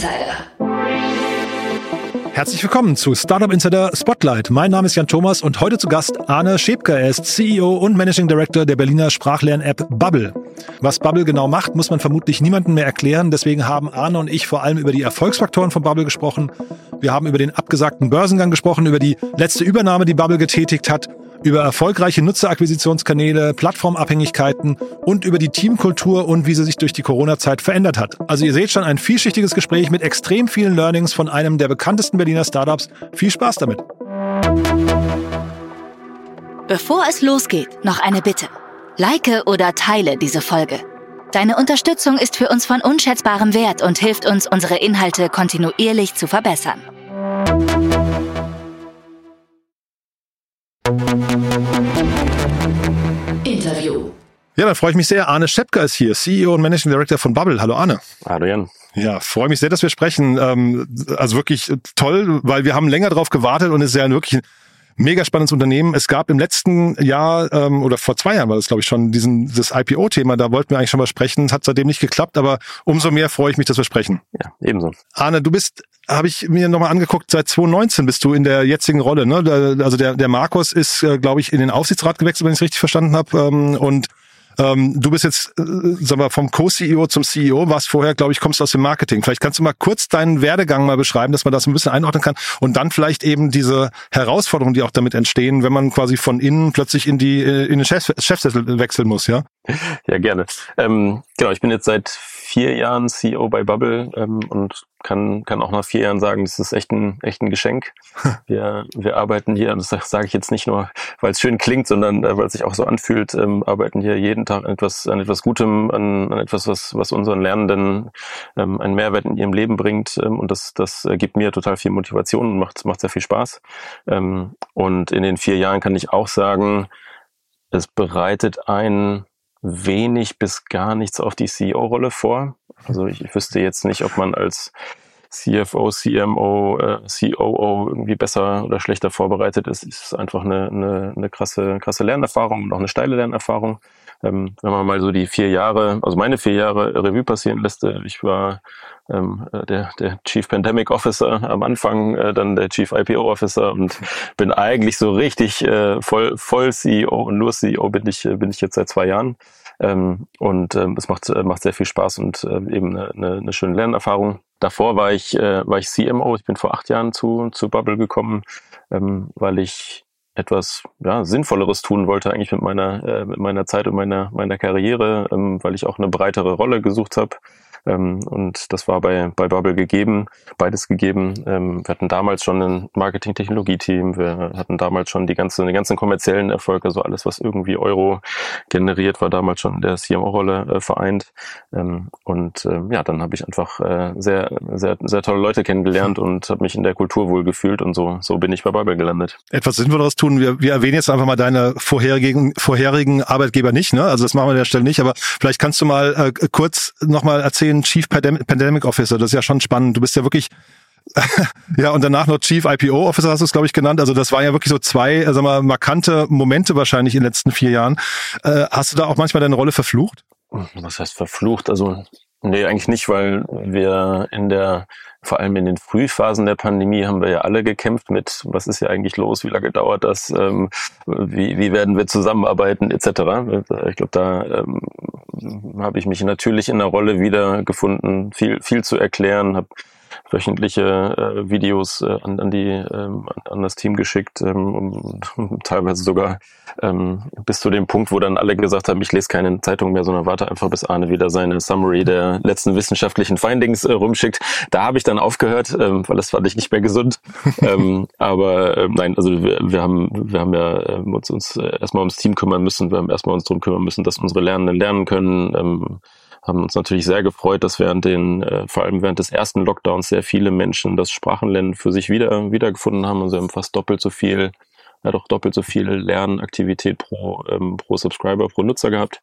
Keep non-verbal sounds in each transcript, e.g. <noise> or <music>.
Insider. Herzlich willkommen zu Startup Insider Spotlight. Mein Name ist Jan Thomas und heute zu Gast Arne Schäbke. Er ist CEO und Managing Director der Berliner Sprachlern-App Bubble. Was Bubble genau macht, muss man vermutlich niemandem mehr erklären. Deswegen haben Arne und ich vor allem über die Erfolgsfaktoren von Bubble gesprochen. Wir haben über den abgesagten Börsengang gesprochen, über die letzte Übernahme, die Bubble getätigt hat über erfolgreiche Nutzerakquisitionskanäle, Plattformabhängigkeiten und über die Teamkultur und wie sie sich durch die Corona-Zeit verändert hat. Also ihr seht schon ein vielschichtiges Gespräch mit extrem vielen Learnings von einem der bekanntesten Berliner Startups. Viel Spaß damit. Bevor es losgeht, noch eine Bitte. Like oder teile diese Folge. Deine Unterstützung ist für uns von unschätzbarem Wert und hilft uns, unsere Inhalte kontinuierlich zu verbessern. Interview. Ja, dann freue ich mich sehr. Arne Schepka ist hier, CEO und Managing Director von Bubble. Hallo Arne. Hallo Jan. Ja, freue mich sehr, dass wir sprechen. Ähm, also wirklich toll, weil wir haben länger drauf gewartet und es ist ja wirklich mega spannendes Unternehmen. Es gab im letzten Jahr ähm, oder vor zwei Jahren war das, glaube ich, schon diesen das IPO-Thema. Da wollten wir eigentlich schon mal sprechen. Es hat seitdem nicht geklappt, aber umso mehr freue ich mich, dass wir sprechen. Ja, ebenso. Arne, du bist habe ich mir nochmal angeguckt, seit 2019 bist du in der jetzigen Rolle. Ne? Also der, der Markus ist, äh, glaube ich, in den Aufsichtsrat gewechselt, wenn ich es richtig verstanden habe. Ähm, und ähm, du bist jetzt, äh, sagen wir, vom Co-CEO zum CEO, warst vorher, glaube ich, kommst aus dem Marketing. Vielleicht kannst du mal kurz deinen Werdegang mal beschreiben, dass man das ein bisschen einordnen kann und dann vielleicht eben diese Herausforderungen, die auch damit entstehen, wenn man quasi von innen plötzlich in die äh, in den Chef, Chefsessel wechseln muss, ja? Ja, gerne. Ähm, genau, ich bin jetzt seit vier Jahren CEO bei Bubble ähm, und kann, kann auch nach vier Jahren sagen, das ist echt ein, echt ein Geschenk. <laughs> Wir, wir arbeiten hier, und das sage ich jetzt nicht nur, weil es schön klingt, sondern äh, weil es sich auch so anfühlt, ähm, arbeiten hier jeden Tag an etwas, an etwas Gutem, an, an etwas, was, was unseren Lernenden ähm, einen Mehrwert in ihrem Leben bringt. Ähm, und das, das äh, gibt mir total viel Motivation und macht, macht sehr viel Spaß. Ähm, und in den vier Jahren kann ich auch sagen, es bereitet ein wenig bis gar nichts auf die CEO-Rolle vor. Also ich, ich wüsste jetzt nicht, ob man als CFO, CMO, äh, COO irgendwie besser oder schlechter vorbereitet ist. Es ist einfach eine, eine, eine krasse, krasse Lernerfahrung und auch eine steile Lernerfahrung. Ähm, wenn man mal so die vier Jahre, also meine vier Jahre Revue passieren lässt, äh, ich war ähm, äh, der, der Chief Pandemic Officer am Anfang, äh, dann der Chief IPO Officer und bin eigentlich so richtig äh, voll, voll CEO und nur CEO bin ich, äh, bin ich jetzt seit zwei Jahren. Ähm, und ähm, es macht, macht sehr viel Spaß und äh, eben eine, eine, eine schöne Lernerfahrung. Davor war ich, äh, war ich CMO. Ich bin vor acht Jahren zu, zu Bubble gekommen, ähm, weil ich etwas ja, Sinnvolleres tun wollte eigentlich mit meiner, äh, mit meiner Zeit und meiner, meiner Karriere, ähm, weil ich auch eine breitere Rolle gesucht habe. Ähm, und das war bei, bei Bubble gegeben, beides gegeben. Ähm, wir hatten damals schon ein Marketing-Technologie-Team, wir hatten damals schon die ganze, den ganzen kommerziellen Erfolg, also alles, was irgendwie Euro generiert, war damals schon in der CMO-Rolle äh, vereint. Ähm, und ähm, ja, dann habe ich einfach äh, sehr, sehr, sehr tolle Leute kennengelernt und habe mich in der Kultur wohl gefühlt und so, so bin ich bei Bubble gelandet. Etwas Sinnvolleres tun. Wir, wir erwähnen jetzt einfach mal deine vorherigen, vorherigen Arbeitgeber nicht, ne? Also das machen wir an der Stelle nicht, aber vielleicht kannst du mal äh, kurz nochmal erzählen, den Chief Pandemic Officer. Das ist ja schon spannend. Du bist ja wirklich <laughs> ja, und danach noch Chief IPO Officer hast du es, glaube ich, genannt. Also das waren ja wirklich so zwei, äh, sag mal, markante Momente wahrscheinlich in den letzten vier Jahren. Äh, hast du da auch manchmal deine Rolle verflucht? Was heißt verflucht? Also, nee, eigentlich nicht, weil wir in der, vor allem in den Frühphasen der Pandemie haben wir ja alle gekämpft mit, was ist ja eigentlich los, wie lange dauert das, ähm, wie, wie werden wir zusammenarbeiten, etc. Ich glaube, da ähm, habe ich mich natürlich in der Rolle wieder gefunden, viel, viel zu erklären, habe wöchentliche äh, Videos äh, an, an, die, ähm, an das Team geschickt ähm, und, und <laughs> teilweise sogar ähm, bis zu dem Punkt, wo dann alle gesagt haben, ich lese keine Zeitung mehr, sondern warte einfach, bis Arne wieder seine Summary der letzten wissenschaftlichen Findings äh, rumschickt. Da habe ich dann aufgehört, ähm, weil das fand ich nicht mehr gesund. <laughs> ähm, aber ähm, nein, also wir, wir haben wir haben ja äh, uns, uns erstmal ums Team kümmern müssen, wir haben erstmal uns darum kümmern müssen, dass unsere Lernenden lernen können. Ähm, haben uns natürlich sehr gefreut, dass während den, äh, vor allem während des ersten Lockdowns sehr viele Menschen das Sprachenlernen für sich wieder wiedergefunden haben. Also wir haben fast doppelt so viel, ja doch doppelt so viel Lernaktivität pro, ähm, pro Subscriber, pro Nutzer gehabt.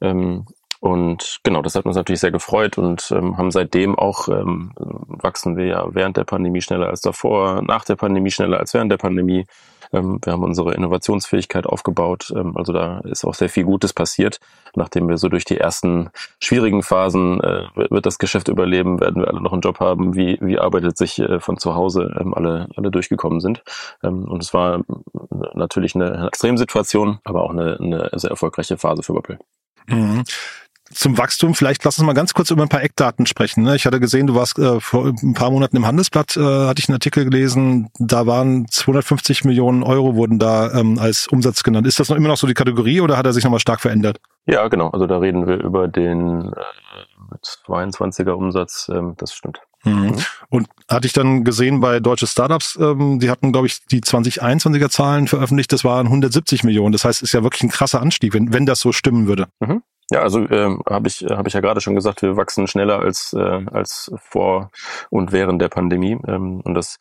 Ähm, und genau, das hat uns natürlich sehr gefreut und ähm, haben seitdem auch ähm, wachsen wir ja während der Pandemie schneller als davor, nach der Pandemie schneller als während der Pandemie. Ähm, wir haben unsere Innovationsfähigkeit aufgebaut. Ähm, also da ist auch sehr viel Gutes passiert. Nachdem wir so durch die ersten schwierigen Phasen äh, wird das Geschäft überleben, werden wir alle noch einen Job haben. Wie, wie arbeitet sich äh, von zu Hause ähm, alle, alle durchgekommen sind. Und es war natürlich eine Extremsituation, aber auch eine, eine sehr erfolgreiche Phase für Bubble. Mhm zum Wachstum, vielleicht lass uns mal ganz kurz über ein paar Eckdaten sprechen. Ne? Ich hatte gesehen, du warst äh, vor ein paar Monaten im Handelsblatt, äh, hatte ich einen Artikel gelesen, da waren 250 Millionen Euro wurden da ähm, als Umsatz genannt. Ist das noch immer noch so die Kategorie oder hat er sich nochmal stark verändert? Ja, genau. Also da reden wir über den äh, 22er Umsatz, ähm, das stimmt. Mhm. mhm. Und hatte ich dann gesehen bei deutsche Startups, ähm, die hatten, glaube ich, die 2021er Zahlen veröffentlicht, das waren 170 Millionen. Das heißt, ist ja wirklich ein krasser Anstieg, wenn, wenn das so stimmen würde. Mhm. Ja, also ähm, habe ich habe ich ja gerade schon gesagt, wir wachsen schneller als äh, als vor und während der Pandemie. Ähm, und das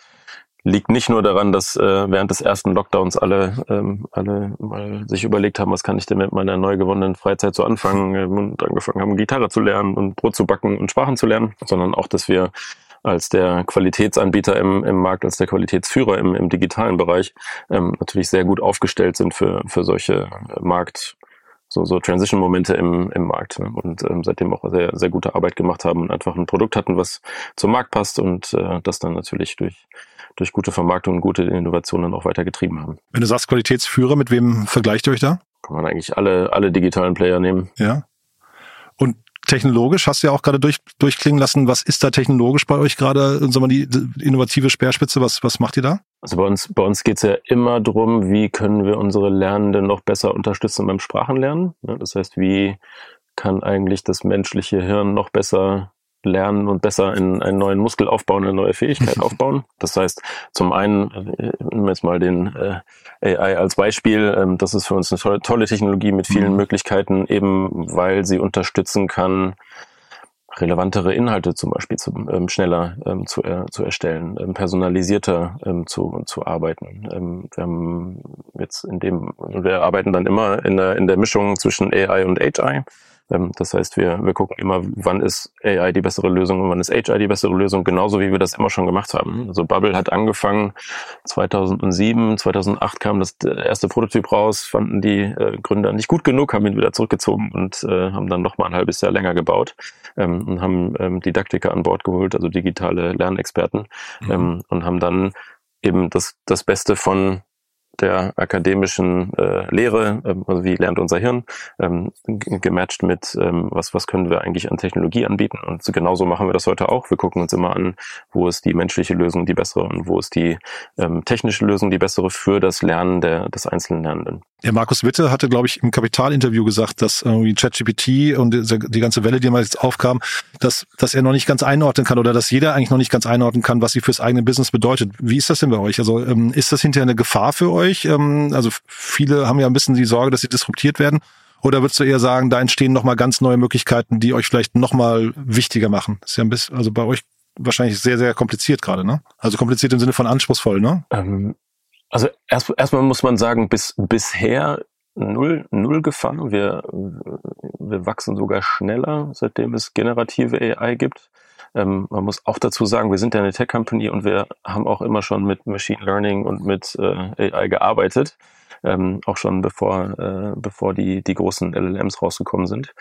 liegt nicht nur daran, dass äh, während des ersten Lockdowns alle ähm, alle mal sich überlegt haben, was kann ich denn mit meiner neu gewonnenen Freizeit so anfangen ähm, und angefangen haben, Gitarre zu lernen und Brot zu backen und Sprachen zu lernen, sondern auch, dass wir als der Qualitätsanbieter im, im Markt, als der Qualitätsführer im, im digitalen Bereich ähm, natürlich sehr gut aufgestellt sind für, für solche Markt, so, so Transition-Momente im, im Markt ne? und ähm, seitdem auch sehr, sehr gute Arbeit gemacht haben und einfach ein Produkt hatten, was zum Markt passt und äh, das dann natürlich durch, durch gute Vermarktung und gute Innovationen auch weitergetrieben haben. Wenn du sagst Qualitätsführer, mit wem vergleicht ihr euch da? Kann man eigentlich alle, alle digitalen Player nehmen. Ja. Technologisch hast du ja auch gerade durch, durchklingen lassen. Was ist da technologisch bei euch gerade, sagen wir, die, die innovative Speerspitze? Was, was macht ihr da? Also bei uns, bei uns geht es ja immer darum, wie können wir unsere Lernenden noch besser unterstützen beim Sprachenlernen. Das heißt, wie kann eigentlich das menschliche Hirn noch besser lernen und besser in einen neuen Muskel aufbauen, eine neue Fähigkeit <laughs> aufbauen. Das heißt, zum einen, äh, nehmen wir jetzt mal den äh, AI als Beispiel, ähm, das ist für uns eine tolle, tolle Technologie mit vielen mhm. Möglichkeiten, eben weil sie unterstützen kann, relevantere Inhalte zum Beispiel zu, ähm, schneller ähm, zu, äh, zu erstellen, ähm, personalisierter ähm, zu, zu arbeiten. Ähm, wir haben jetzt in dem, wir arbeiten dann immer in der, in der Mischung zwischen AI und HI. Ähm, das heißt, wir, wir gucken immer, wann ist AI die bessere Lösung und wann ist HI die bessere Lösung, genauso wie wir das immer schon gemacht haben. Also Bubble hat angefangen 2007, 2008 kam das erste Prototyp raus, fanden die äh, Gründer nicht gut genug, haben ihn wieder zurückgezogen und äh, haben dann noch mal ein halbes Jahr länger gebaut ähm, und haben ähm, Didaktiker an Bord geholt, also digitale Lernexperten mhm. ähm, und haben dann eben das, das Beste von der akademischen äh, Lehre, ähm, also wie lernt unser Hirn, ähm, gematcht mit, ähm, was, was können wir eigentlich an Technologie anbieten. Und genauso machen wir das heute auch. Wir gucken uns immer an, wo ist die menschliche Lösung die bessere und wo ist die ähm, technische Lösung die bessere für das Lernen der, des einzelnen Lernenden. Ja, Markus Witte hatte, glaube ich, im Kapitalinterview gesagt, dass irgendwie ChatGPT und die ganze Welle, die mal jetzt aufkam, dass, dass er noch nicht ganz einordnen kann oder dass jeder eigentlich noch nicht ganz einordnen kann, was sie fürs eigene Business bedeutet. Wie ist das denn bei euch? Also ähm, ist das hinterher eine Gefahr für euch? Euch? Ähm, also viele haben ja ein bisschen die Sorge, dass sie disruptiert werden. Oder würdest du eher sagen, da entstehen nochmal ganz neue Möglichkeiten, die euch vielleicht nochmal wichtiger machen? Das ist ja ein bisschen, also bei euch wahrscheinlich sehr, sehr kompliziert gerade, ne? Also kompliziert im Sinne von anspruchsvoll, ne? Ähm, also erst, erstmal muss man sagen, bis bisher null, null Gefahr. Wir, wir wachsen sogar schneller, seitdem es generative AI gibt. Ähm, man muss auch dazu sagen, wir sind ja eine Tech-Company und wir haben auch immer schon mit Machine Learning und mit äh, AI gearbeitet, ähm, auch schon bevor, äh, bevor die, die großen LLMs rausgekommen sind.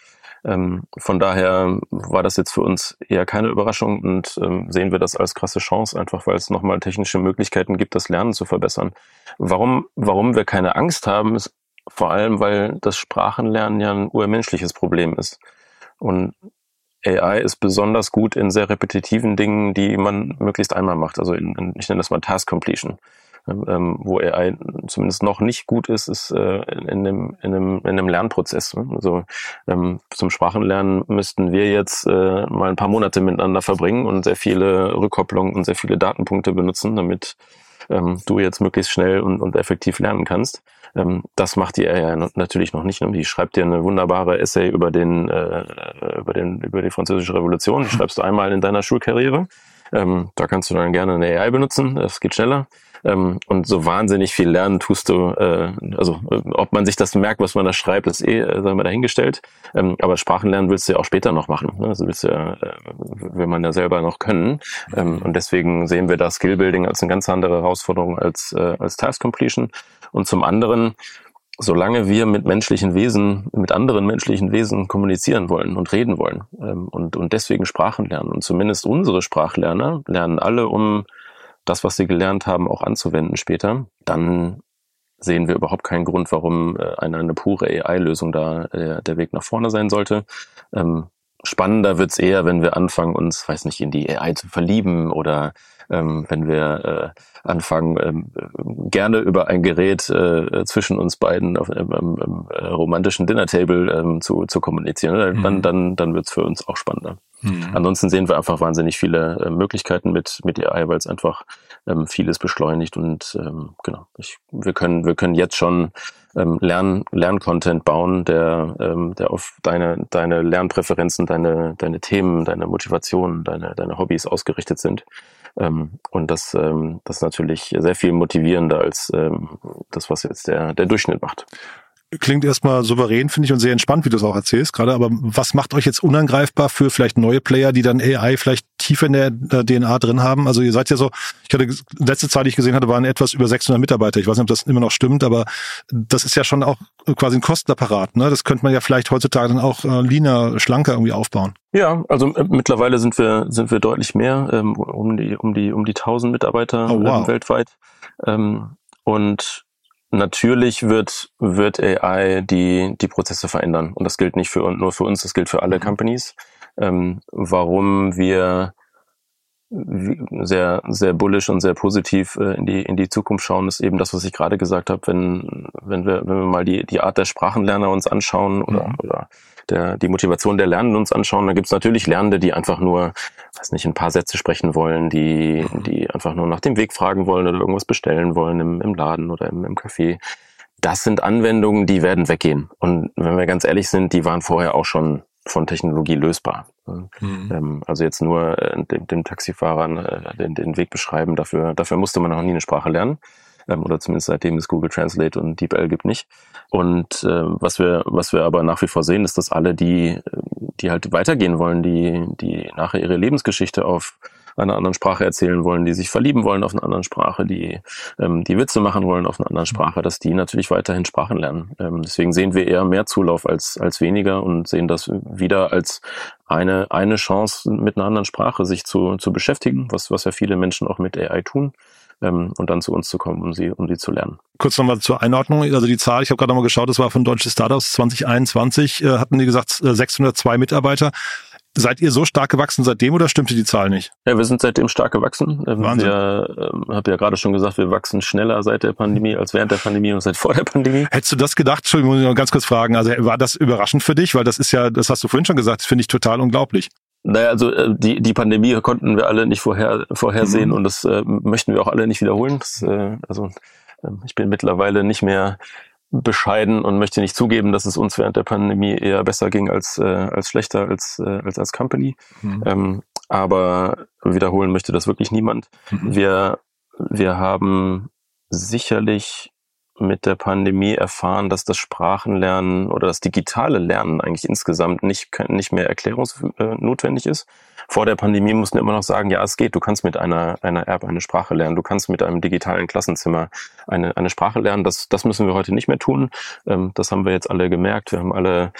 Ähm, von daher war das jetzt für uns eher keine Überraschung und ähm, sehen wir das als krasse Chance, einfach weil es nochmal technische Möglichkeiten gibt, das Lernen zu verbessern. Warum, warum wir keine Angst haben, ist vor allem, weil das Sprachenlernen ja ein urmenschliches Problem ist. Und AI ist besonders gut in sehr repetitiven Dingen, die man möglichst einmal macht. Also in, in, ich nenne das mal Task Completion. Ähm, ähm wo AI zumindest noch nicht gut ist, ist äh, in, dem, in, dem, in dem Lernprozess. Ne? Also ähm, zum Sprachenlernen müssten wir jetzt äh, mal ein paar Monate miteinander verbringen und sehr viele Rückkopplungen und sehr viele Datenpunkte benutzen, damit ähm, du jetzt möglichst schnell und, und effektiv lernen kannst. Ähm, das macht die AI natürlich noch nicht. Ne? Die schreibt dir eine wunderbare Essay über den, äh, über den, über die französische Revolution. Die <laughs> schreibst du einmal in deiner Schulkarriere. Ähm, da kannst du dann gerne eine AI benutzen. Das geht schneller. Ähm, und so wahnsinnig viel lernen tust du, äh, also äh, ob man sich das merkt, was man da schreibt, ist eh, äh, sagen wir, dahingestellt. Ähm, aber Sprachen lernen willst du ja auch später noch machen. Ne? Also willst du ja, äh, will man ja selber noch können. Ähm, und deswegen sehen wir da Skillbuilding als eine ganz andere Herausforderung als, äh, als Task Completion. Und zum anderen, solange wir mit menschlichen Wesen, mit anderen menschlichen Wesen kommunizieren wollen und reden wollen ähm, und, und deswegen Sprachen lernen. Und zumindest unsere Sprachlerner lernen alle, um das, was sie gelernt haben, auch anzuwenden später, dann sehen wir überhaupt keinen Grund, warum äh, eine, eine pure AI-Lösung da äh, der Weg nach vorne sein sollte. Ähm, spannender wird's eher, wenn wir anfangen, uns, weiß nicht, in die AI zu verlieben oder ähm, wenn wir äh, anfangen, ähm, gerne über ein Gerät äh, zwischen uns beiden auf einem, einem äh, romantischen Dinnertable ähm, zu, zu kommunizieren. Mhm. Dann, dann, dann wird's für uns auch spannender. Mhm. Ansonsten sehen wir einfach wahnsinnig viele äh, Möglichkeiten mit, mit AI, weil es einfach ähm, vieles beschleunigt und ähm, genau, ich, wir können, wir können jetzt schon ähm, Lern, Lerncontent bauen, der, ähm, der auf deine, deine Lernpräferenzen, deine, deine Themen, deine Motivationen, deine, deine Hobbys ausgerichtet sind. Ähm, und das, ähm, das ist natürlich sehr viel motivierender als ähm, das, was jetzt der, der Durchschnitt macht klingt erstmal souverän, finde ich, und sehr entspannt, wie du es auch erzählst gerade. Aber was macht euch jetzt unangreifbar für vielleicht neue Player, die dann AI vielleicht tiefer in der, DNA drin haben? Also ihr seid ja so, ich hatte letzte Zeit, die ich gesehen hatte, waren etwas über 600 Mitarbeiter. Ich weiß nicht, ob das immer noch stimmt, aber das ist ja schon auch quasi ein Kostenapparat. Ne? Das könnte man ja vielleicht heutzutage dann auch äh, leaner, schlanker irgendwie aufbauen. Ja, also äh, mittlerweile sind wir sind wir deutlich mehr, ähm, um die um die um die 1000 Mitarbeiter oh, wow. ähm, weltweit. Ähm, und natürlich wird, wird AI die, die Prozesse verändern. Und das gilt nicht für, nur für uns, das gilt für alle mhm. Companies. Ähm, warum wir sehr, sehr bullish und sehr positiv äh, in die, in die Zukunft schauen, ist eben das, was ich gerade gesagt habe, wenn, wenn wir, wenn wir mal die, die Art der Sprachenlerner uns anschauen oder, mhm. oder der, die Motivation der Lernenden uns anschauen, dann gibt es natürlich Lernende, die einfach nur, weiß nicht, ein paar Sätze sprechen wollen, die, mhm. die einfach nur nach dem Weg fragen wollen oder irgendwas bestellen wollen im, im Laden oder im, im Café. Das sind Anwendungen, die werden weggehen. Und wenn wir ganz ehrlich sind, die waren vorher auch schon von Technologie lösbar. Mhm. Ähm, also jetzt nur äh, dem, dem Taxifahrern äh, den, den Weg beschreiben, dafür, dafür musste man noch nie eine Sprache lernen ähm, oder zumindest seitdem es Google Translate und DeepL gibt nicht. Und äh, was wir was wir aber nach wie vor sehen, ist, dass alle die die halt weitergehen wollen, die die nachher ihre Lebensgeschichte auf einer anderen Sprache erzählen wollen, die sich verlieben wollen auf einer anderen Sprache, die ähm, die Witze machen wollen auf einer anderen Sprache, dass die natürlich weiterhin Sprachen lernen. Ähm, deswegen sehen wir eher mehr Zulauf als als weniger und sehen das wieder als eine eine Chance mit einer anderen Sprache sich zu zu beschäftigen, was was ja viele Menschen auch mit AI tun ähm, und dann zu uns zu kommen, um sie, um sie zu lernen. Kurz nochmal zur Einordnung, also die Zahl, ich habe gerade nochmal geschaut, das war von Deutsche Startups 2021, äh, hatten die gesagt 602 äh, Mitarbeiter. Seid ihr so stark gewachsen seitdem oder stimmte die Zahl nicht? Ja, wir sind seitdem stark gewachsen. Ähm, Wahnsinn. Wir, äh, habe ja gerade schon gesagt, wir wachsen schneller seit der Pandemie als während der Pandemie und seit vor der Pandemie. Hättest du das gedacht? Entschuldigung, muss ich noch ganz kurz fragen. Also war das überraschend für dich? Weil das ist ja, das hast du vorhin schon gesagt, das finde ich total unglaublich. Naja, also äh, die, die Pandemie konnten wir alle nicht vorher, vorhersehen mhm. und das äh, möchten wir auch alle nicht wiederholen. Das, äh, also äh, ich bin mittlerweile nicht mehr bescheiden und möchte nicht zugeben, dass es uns während der Pandemie eher besser ging als, äh, als schlechter als, äh, als als Company. Mhm. Ähm, aber wiederholen möchte das wirklich niemand. Mhm. Wir, wir haben sicherlich mit der Pandemie erfahren, dass das Sprachenlernen oder das digitale Lernen eigentlich insgesamt nicht, nicht mehr erklärungsnotwendig ist. Vor der Pandemie mussten wir immer noch sagen, ja, es geht. Du kannst mit einer, einer App eine Sprache lernen. Du kannst mit einem digitalen Klassenzimmer eine, eine Sprache lernen. Das, das müssen wir heute nicht mehr tun. Ähm, das haben wir jetzt alle gemerkt. Wir haben alle äh,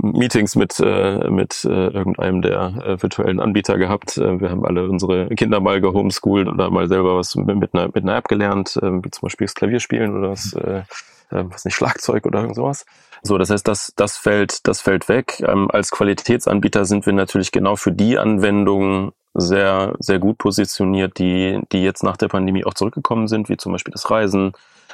Meetings mit, äh, mit äh, irgendeinem der äh, virtuellen Anbieter gehabt. Äh, wir haben alle unsere Kinder mal gehomeschooled oder mal selber was mit einer, mit einer App gelernt, äh, wie zum Beispiel das Klavierspielen oder das, äh, äh, was nicht, Schlagzeug oder irgend sowas. So, das heißt, das, das fällt, das fällt weg. Ähm, als Qualitätsanbieter sind wir natürlich genau für die Anwendungen sehr, sehr gut positioniert, die, die jetzt nach der Pandemie auch zurückgekommen sind, wie zum Beispiel das Reisen,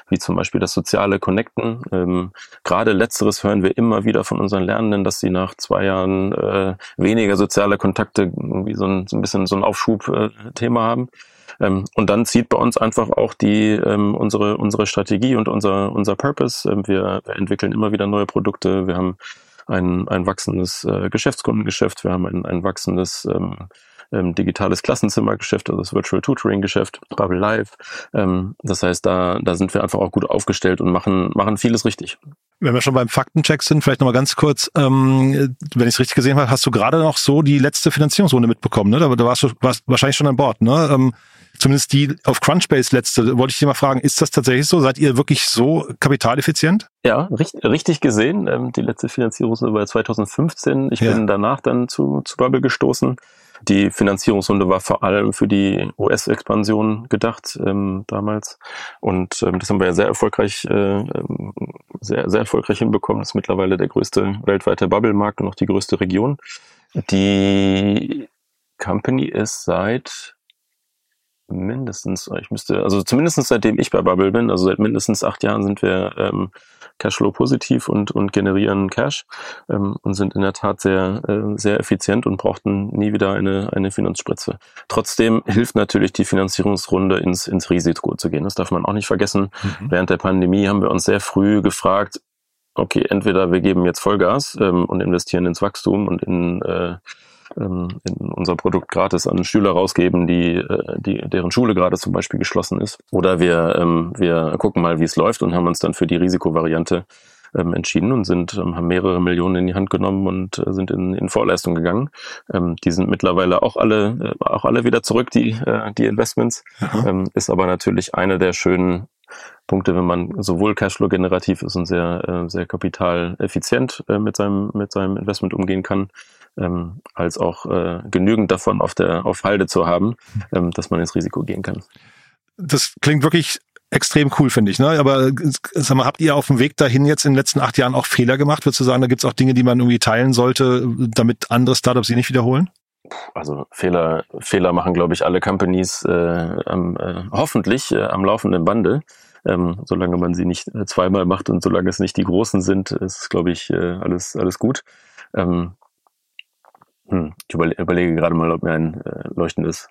wie zum Beispiel das soziale Connecten. Ähm, gerade letzteres hören wir immer wieder von unseren Lernenden, dass sie nach zwei Jahren äh, weniger soziale Kontakte irgendwie so ein, so ein bisschen so ein Aufschub-Thema äh, haben. Ähm, und dann zieht bei uns einfach auch die ähm, unsere unsere Strategie und unser unser Purpose. Ähm, wir, wir entwickeln immer wieder neue Produkte. Wir haben ein, ein wachsendes äh, Geschäftskundengeschäft. Wir haben ein, ein wachsendes ähm, ähm, digitales Klassenzimmergeschäft, also das Virtual Tutoring Geschäft, Bubble Live. Ähm, das heißt, da, da sind wir einfach auch gut aufgestellt und machen, machen vieles richtig. Wenn wir schon beim Faktencheck sind, vielleicht nochmal ganz kurz, ähm, wenn ich es richtig gesehen habe, hast du gerade noch so die letzte Finanzierungsrunde mitbekommen, ne? Da, da warst du warst wahrscheinlich schon an Bord, ne? Ähm, zumindest die auf Crunchbase letzte, wollte ich dir mal fragen, ist das tatsächlich so? Seid ihr wirklich so kapitaleffizient? Ja, richtig, richtig gesehen. Ähm, die letzte Finanzierungsrunde war 2015. Ich ja. bin danach dann zu, zu Bubble gestoßen. Die Finanzierungsrunde war vor allem für die US-Expansion gedacht ähm, damals. Und ähm, das haben wir ja sehr erfolgreich, äh, ähm, sehr, sehr erfolgreich hinbekommen. Das ist mittlerweile der größte weltweite Bubble-Markt und auch die größte Region. Die Company ist seit mindestens, ich müsste, also zumindest seitdem ich bei Bubble bin, also seit mindestens acht Jahren sind wir ähm, Cashflow positiv und, und generieren Cash ähm, und sind in der Tat sehr, äh, sehr effizient und brauchten nie wieder eine, eine Finanzspritze. Trotzdem hilft natürlich die Finanzierungsrunde ins, ins Risiko zu gehen. Das darf man auch nicht vergessen. Mhm. Während der Pandemie haben wir uns sehr früh gefragt, okay, entweder wir geben jetzt Vollgas ähm, und investieren ins Wachstum und in äh, ähm, in unser Produkt gratis an Schüler rausgeben, die, äh, die, deren Schule gerade zum Beispiel geschlossen ist. Oder wir, ähm, wir gucken mal, wie es läuft und haben uns dann für die Risikovariante ähm, entschieden und sind, ähm, haben mehrere Millionen in die Hand genommen und äh, sind in, in Vorleistung gegangen. Ähm, die sind mittlerweile auch alle, äh, auch alle wieder zurück, die, äh, die Investments. Ähm, ist aber natürlich eine der schönen Punkte, wenn man sowohl Cashflow generativ ist und sehr, äh, sehr kapitaleffizient äh, mit seinem, mit seinem Investment umgehen kann, ähm, als auch äh, genügend davon auf der auf Halde zu haben, ähm, dass man ins Risiko gehen kann. Das klingt wirklich extrem cool, finde ich. Ne? Aber sag mal, habt ihr auf dem Weg dahin jetzt in den letzten acht Jahren auch Fehler gemacht? Würdest du sagen, da gibt es auch Dinge, die man irgendwie teilen sollte, damit andere Startups sie nicht wiederholen? Also Fehler, Fehler machen, glaube ich, alle Companies äh, am, äh, hoffentlich äh, am laufenden Bande. Ähm, solange man sie nicht äh, zweimal macht und solange es nicht die großen sind, ist, glaube ich, äh, alles, alles gut. Ähm, hm, ich überlege gerade mal, ob mir ein äh, leuchtendes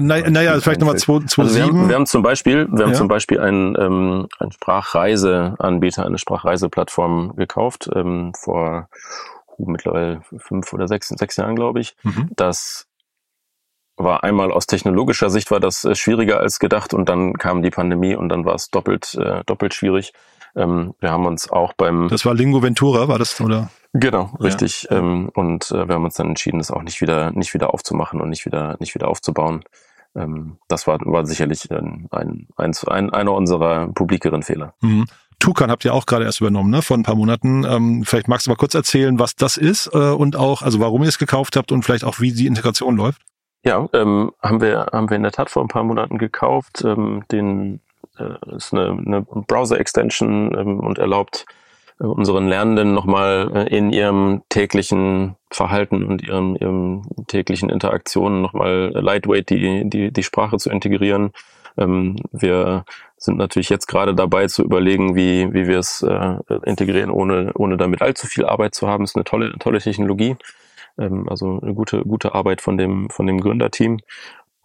naja, naja vielleicht nochmal 2.7. Also wir, haben, wir haben zum Beispiel, wir haben ja. zum Beispiel einen, ähm, einen Sprachreiseanbieter, eine Sprachreiseplattform gekauft ähm, vor uh, mittlerweile fünf oder sechs, sechs Jahren, glaube ich. Mhm. Das war einmal aus technologischer Sicht war das äh, schwieriger als gedacht und dann kam die Pandemie und dann war es doppelt, äh, doppelt schwierig. Ähm, wir haben uns auch beim. Das war Lingo Ventura, war das, oder? Genau, richtig. Ja. Ähm, und äh, wir haben uns dann entschieden, das auch nicht wieder, nicht wieder aufzumachen und nicht wieder, nicht wieder aufzubauen. Ähm, das war, war sicherlich ein, ein, ein, einer unserer publikeren Fehler. Mhm. Tukan habt ihr auch gerade erst übernommen, ne, vor ein paar Monaten. Ähm, vielleicht magst du mal kurz erzählen, was das ist äh, und auch, also warum ihr es gekauft habt und vielleicht auch, wie die Integration läuft. Ja, ähm, haben wir haben wir in der Tat vor ein paar Monaten gekauft. Ähm, den äh, ist eine, eine Browser-Extension ähm, und erlaubt unseren Lernenden nochmal äh, in ihrem täglichen Verhalten und ihrem, ihrem täglichen Interaktionen nochmal lightweight die, die, die Sprache zu integrieren. Ähm, wir sind natürlich jetzt gerade dabei zu überlegen, wie, wie wir es äh, integrieren, ohne, ohne damit allzu viel Arbeit zu haben. Es ist eine tolle, tolle Technologie. Ähm, also eine gute, gute Arbeit von dem, von dem Gründerteam.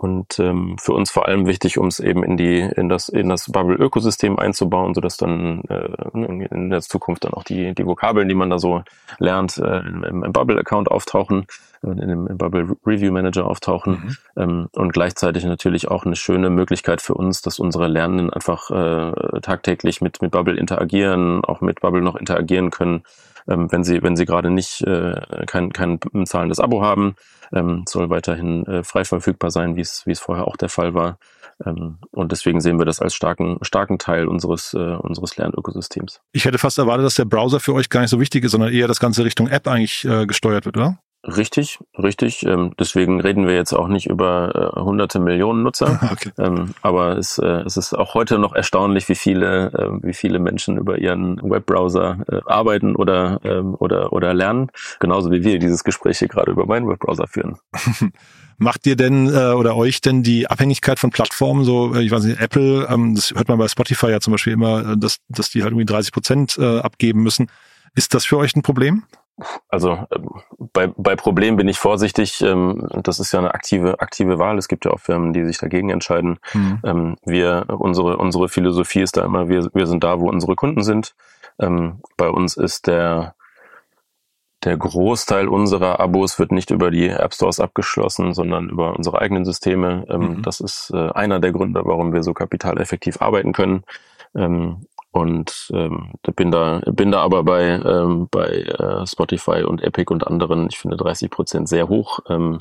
Und ähm, für uns vor allem wichtig, um es eben in die in das in das Bubble-Ökosystem einzubauen, sodass dann äh, in der Zukunft dann auch die die Vokabeln, die man da so lernt, äh, im, im Bubble-Account auftauchen, in dem im Bubble Review Manager auftauchen mhm. ähm, und gleichzeitig natürlich auch eine schöne Möglichkeit für uns, dass unsere Lernenden einfach äh, tagtäglich mit mit Bubble interagieren, auch mit Bubble noch interagieren können ähm, wenn sie, wenn sie gerade nicht äh, kein, kein zahlendes Abo haben, ähm, soll weiterhin äh, frei verfügbar sein, wie es, wie es vorher auch der Fall war. Ähm, und deswegen sehen wir das als starken, starken Teil unseres, äh, unseres Lernökosystems. Ich hätte fast erwartet, dass der Browser für euch gar nicht so wichtig ist, sondern eher das Ganze Richtung App eigentlich äh, gesteuert wird, oder? Richtig, richtig. Ähm, deswegen reden wir jetzt auch nicht über äh, hunderte Millionen Nutzer. <laughs> Okay. Ähm, aber es, äh, es ist auch heute noch erstaunlich, wie viele, äh, wie viele Menschen über ihren Webbrowser äh, arbeiten oder, ähm, oder, oder lernen. Genauso wie wir dieses Gespräch hier gerade über meinen Webbrowser führen. <laughs> Macht ihr denn äh, oder euch denn die Abhängigkeit von Plattformen, so äh, ich weiß nicht, Apple, ähm, das hört man bei Spotify ja zum Beispiel immer, äh, dass, dass die halt irgendwie 30 Prozent äh, abgeben müssen. Ist das für euch ein Problem? Also ähm, bei, bei Problemen bin ich vorsichtig. Ähm, das ist ja eine aktive, aktive Wahl. Es gibt ja auch Firmen, die sich dagegen entscheiden. Mhm. Wir, unsere, unsere Philosophie ist da immer, wir, wir sind da, wo unsere Kunden sind. Bei uns ist der, der Großteil unserer Abos wird nicht über die App Stores abgeschlossen, sondern über unsere eigenen Systeme. Mhm. Das ist äh, einer der Gründe, warum wir so kapitaleffektiv arbeiten können. Ähm, und ähm, bin da bin da aber bei ähm, bei äh, Spotify und Epic und anderen ich finde 30 Prozent sehr hoch. Ähm,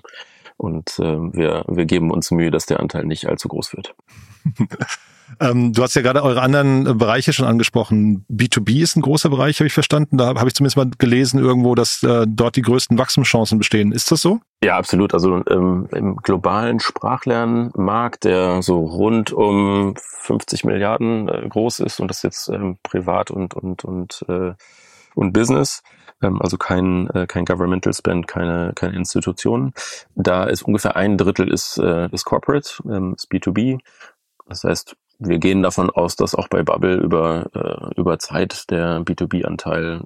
und äh, wir wir geben uns Mühe dass der Anteil nicht allzu groß wird <laughs> Ähm, du hast ja gerade eure anderen äh, Bereiche schon angesprochen. B2B ist ein großer Bereich, habe ich verstanden. Da habe ich zumindest mal gelesen irgendwo, dass äh, dort die größten Wachstumschancen bestehen. Ist das so? Ja, absolut. Also ähm, im globalen Sprachlernmarkt, der so rund um 50 Milliarden äh, groß ist und das jetzt ähm, privat und und und äh, und Business, also kein, äh, kein Governmental Spend, keine, keine Institutionen. Da ist ungefähr ein Drittel ist, äh, ist Corporate, ähm, ist B2B. Das heißt, wir gehen davon aus, dass auch bei Bubble über, äh, über Zeit der B2B-Anteil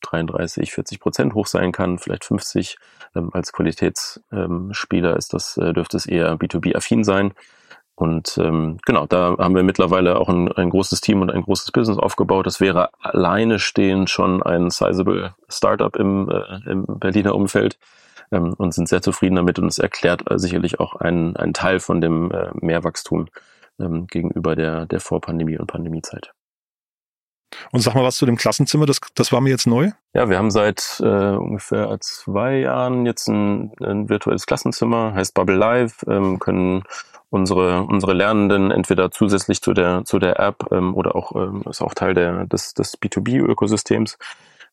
33, 40 Prozent hoch sein kann, vielleicht 50. Ähm, als Qualitätsspieler ähm, ist das, dürfte es eher B2B-affin sein. Und ähm, genau, da haben wir mittlerweile auch ein, ein großes Team und ein großes Business aufgebaut. Das wäre alleine stehend schon ein sizable Startup im, äh, im Berliner Umfeld ähm, und sind sehr zufrieden damit und es erklärt äh, sicherlich auch einen, einen Teil von dem äh, Mehrwachstum, ähm, gegenüber der, der Vorpandemie und Pandemiezeit. Und sag mal was zu dem Klassenzimmer, das, das war mir jetzt neu? Ja, wir haben seit äh, ungefähr zwei Jahren jetzt ein, ein virtuelles Klassenzimmer, heißt Bubble Live, ähm, können unsere, unsere Lernenden entweder zusätzlich zu der, zu der App ähm, oder auch ähm, ist auch Teil der, des, des B2B-Ökosystems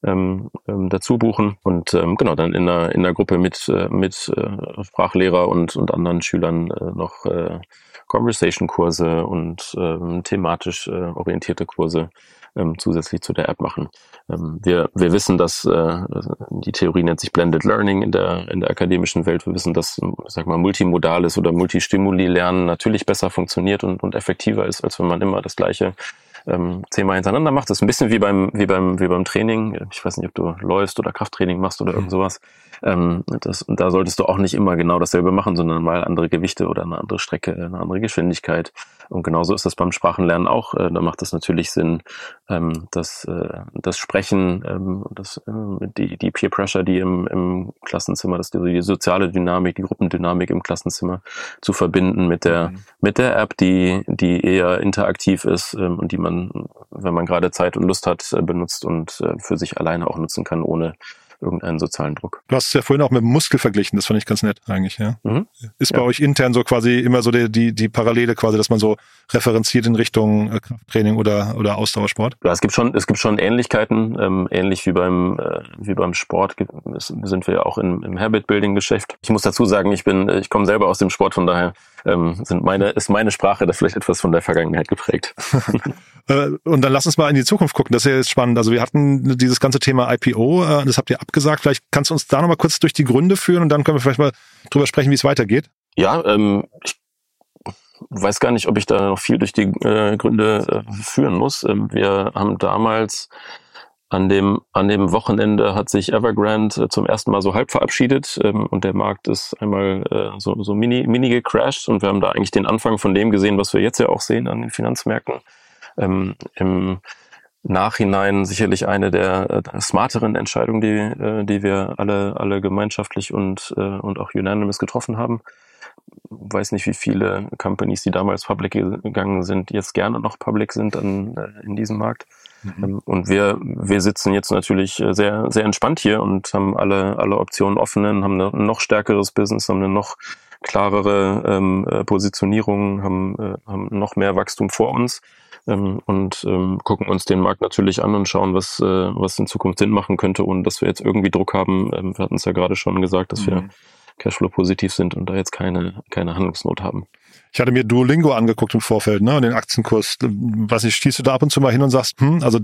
ähm, ähm, dazu buchen und ähm, genau dann in der, in der Gruppe mit, äh, mit äh, Sprachlehrer und, und anderen Schülern äh, noch äh, Conversation-Kurse und ähm, thematisch äh, orientierte Kurse ähm, zusätzlich zu der App machen. Ähm, wir, wir wissen, dass äh, die Theorie nennt sich Blended Learning in der, in der akademischen Welt. Wir wissen, dass sag mal, multimodales oder Multistimuli-Lernen natürlich besser funktioniert und, und effektiver ist, als wenn man immer das gleiche ähm, zehnmal hintereinander macht. Das ist ein bisschen wie beim, wie beim, wie beim Training. Ich weiß nicht, ob du läufst oder Krafttraining machst oder irgend mhm. Ähm, das, da solltest du auch nicht immer genau dasselbe machen, sondern mal andere Gewichte oder eine andere Strecke, eine andere Geschwindigkeit. Und genauso ist das beim Sprachenlernen auch. Äh, da macht es natürlich Sinn, ähm, das, äh, das Sprechen, ähm, das, äh, die, die Peer Pressure, die im, im Klassenzimmer, das, die, die soziale Dynamik, die Gruppendynamik im Klassenzimmer zu verbinden mit der, mhm. mit der App, die, die eher interaktiv ist ähm, und die man, wenn man gerade Zeit und Lust hat, äh, benutzt und äh, für sich alleine auch nutzen kann, ohne irgendeinen sozialen Druck. Du hast es ja vorhin auch mit dem Muskel verglichen, das fand ich ganz nett eigentlich, ja. Mhm. Ist bei euch intern so quasi immer so die, die, die Parallele quasi, dass man so referenziert in Richtung äh, Krafttraining oder, oder Ausdauersport? Ja, es gibt schon, es gibt schon Ähnlichkeiten, ähm, ähnlich wie beim, äh, wie beim Sport sind wir ja auch im, im Habit-Building-Geschäft. Ich muss dazu sagen, ich bin, ich komme selber aus dem Sport, von daher ähm, sind meine, ist meine Sprache da vielleicht etwas von der Vergangenheit geprägt. <laughs> Äh, und dann lass uns mal in die Zukunft gucken. Das ist ja jetzt spannend. Also wir hatten dieses ganze Thema IPO, äh, das habt ihr abgesagt. Vielleicht kannst du uns da nochmal kurz durch die Gründe führen und dann können wir vielleicht mal drüber sprechen, wie es weitergeht. Ja, ähm, ich weiß gar nicht, ob ich da noch viel durch die äh, Gründe äh, führen muss. Ähm, wir haben damals an dem, an dem Wochenende hat sich Evergrande äh, zum ersten Mal so halb verabschiedet ähm, und der Markt ist einmal äh, so, so mini, mini gecrashed und wir haben da eigentlich den Anfang von dem gesehen, was wir jetzt ja auch sehen an den Finanzmärkten. Ähm, Im Nachhinein sicherlich eine der, äh, der smarteren Entscheidungen, die, äh, die wir alle, alle gemeinschaftlich und, äh, und auch unanimous getroffen haben. Weiß nicht, wie viele Companies, die damals public gegangen sind, jetzt gerne noch public sind an, äh, in diesem Markt. Mhm. Und wir, wir sitzen jetzt natürlich äh, sehr, sehr entspannt hier und haben alle, alle Optionen offen, haben ein noch stärkeres Business, haben eine noch klarere ähm, äh, Positionierung, haben, äh, haben noch mehr Wachstum vor uns ähm, und ähm, gucken uns den Markt natürlich an und schauen, was, äh, was in Zukunft Sinn machen könnte, ohne dass wir jetzt irgendwie Druck haben. Ähm, wir hatten es ja gerade schon gesagt, dass mhm. wir Cashflow positiv sind und da jetzt keine, keine Handlungsnot haben. Ich hatte mir Duolingo angeguckt im Vorfeld, ne, den Aktienkurs. Was ich, stehst du da ab und zu mal hin und sagst, hm, also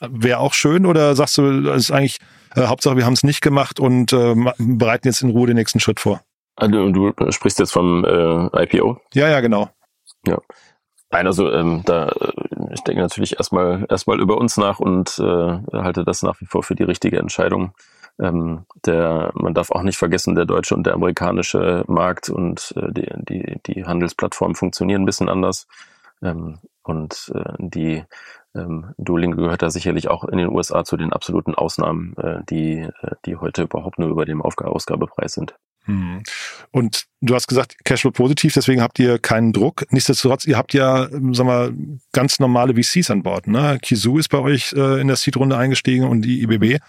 wäre auch schön oder sagst du, es ist eigentlich äh, Hauptsache, wir haben es nicht gemacht und äh, bereiten jetzt in Ruhe den nächsten Schritt vor? Also, du sprichst jetzt vom äh, IPO? Ja, ja, genau. Ja. Nein, also ähm, da ich denke natürlich erstmal erstmal über uns nach und äh, halte das nach wie vor für die richtige Entscheidung. Ähm, der, man darf auch nicht vergessen, der deutsche und der amerikanische Markt und äh, die, die, die Handelsplattformen funktionieren ein bisschen anders. Ähm, und äh, die ähm, Duolingo gehört da sicherlich auch in den USA zu den absoluten Ausnahmen, äh, die, äh, die heute überhaupt nur über dem Aufg Ausgabepreis sind. Hm. Und du hast gesagt, Cashflow positiv, deswegen habt ihr keinen Druck. Nichtsdestotrotz, ihr habt ja, sag mal, ganz normale VCs an Bord. Ne? Kizu ist bei euch äh, in der Seed-Runde eingestiegen und die IBB.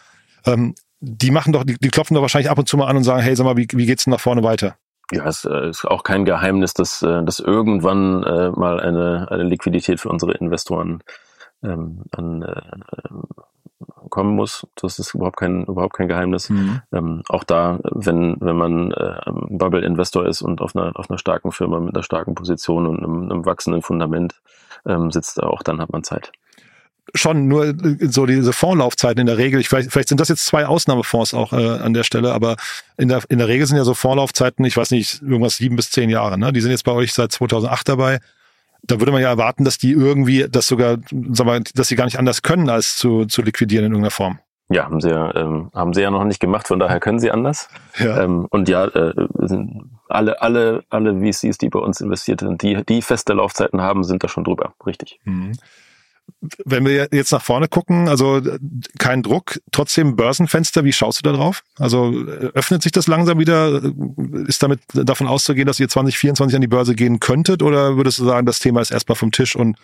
Ähm, die machen doch, die, die klopfen doch wahrscheinlich ab und zu mal an und sagen, hey, sag mal, wie, wie geht's denn nach vorne weiter? Ja, es äh, ist auch kein Geheimnis, dass, äh, dass irgendwann äh, mal eine, eine Liquidität für unsere Investoren ähm, an, äh, kommen muss. Das ist überhaupt kein, überhaupt kein Geheimnis. Mhm. Ähm, auch da, wenn, wenn man äh, Bubble-Investor ist und auf einer, auf einer starken Firma mit einer starken Position und einem, einem wachsenden Fundament ähm, sitzt, auch dann hat man Zeit schon nur äh, so diese Fondslaufzeiten in der Regel. Ich, vielleicht, vielleicht sind das jetzt zwei Ausnahmefonds auch äh, an der Stelle, aber in der, in der Regel sind ja so Fondslaufzeiten, ich weiß nicht, irgendwas sieben bis zehn Jahre. Ne? Die sind jetzt bei euch seit 2008 dabei da würde man ja erwarten, dass die irgendwie das sogar, sag mal, dass sie gar nicht anders können, als zu, zu liquidieren in irgendeiner Form. Ja, haben sie ja, ähm, haben sie ja noch nicht gemacht, von daher können sie anders. <laughs> Ja. Ähm, und ja, äh, alle, alle, alle VCs, die bei uns investiert sind, die, die feste Laufzeiten haben, sind da schon drüber, richtig. Mhm wenn wir jetzt nach vorne gucken, also kein Druck, trotzdem Börsenfenster, wie schaust du da drauf? Also öffnet sich das langsam wieder? Ist damit davon auszugehen, dass ihr 2024 an die Börse gehen könntet? Oder würdest du sagen, das Thema ist erstmal vom Tisch und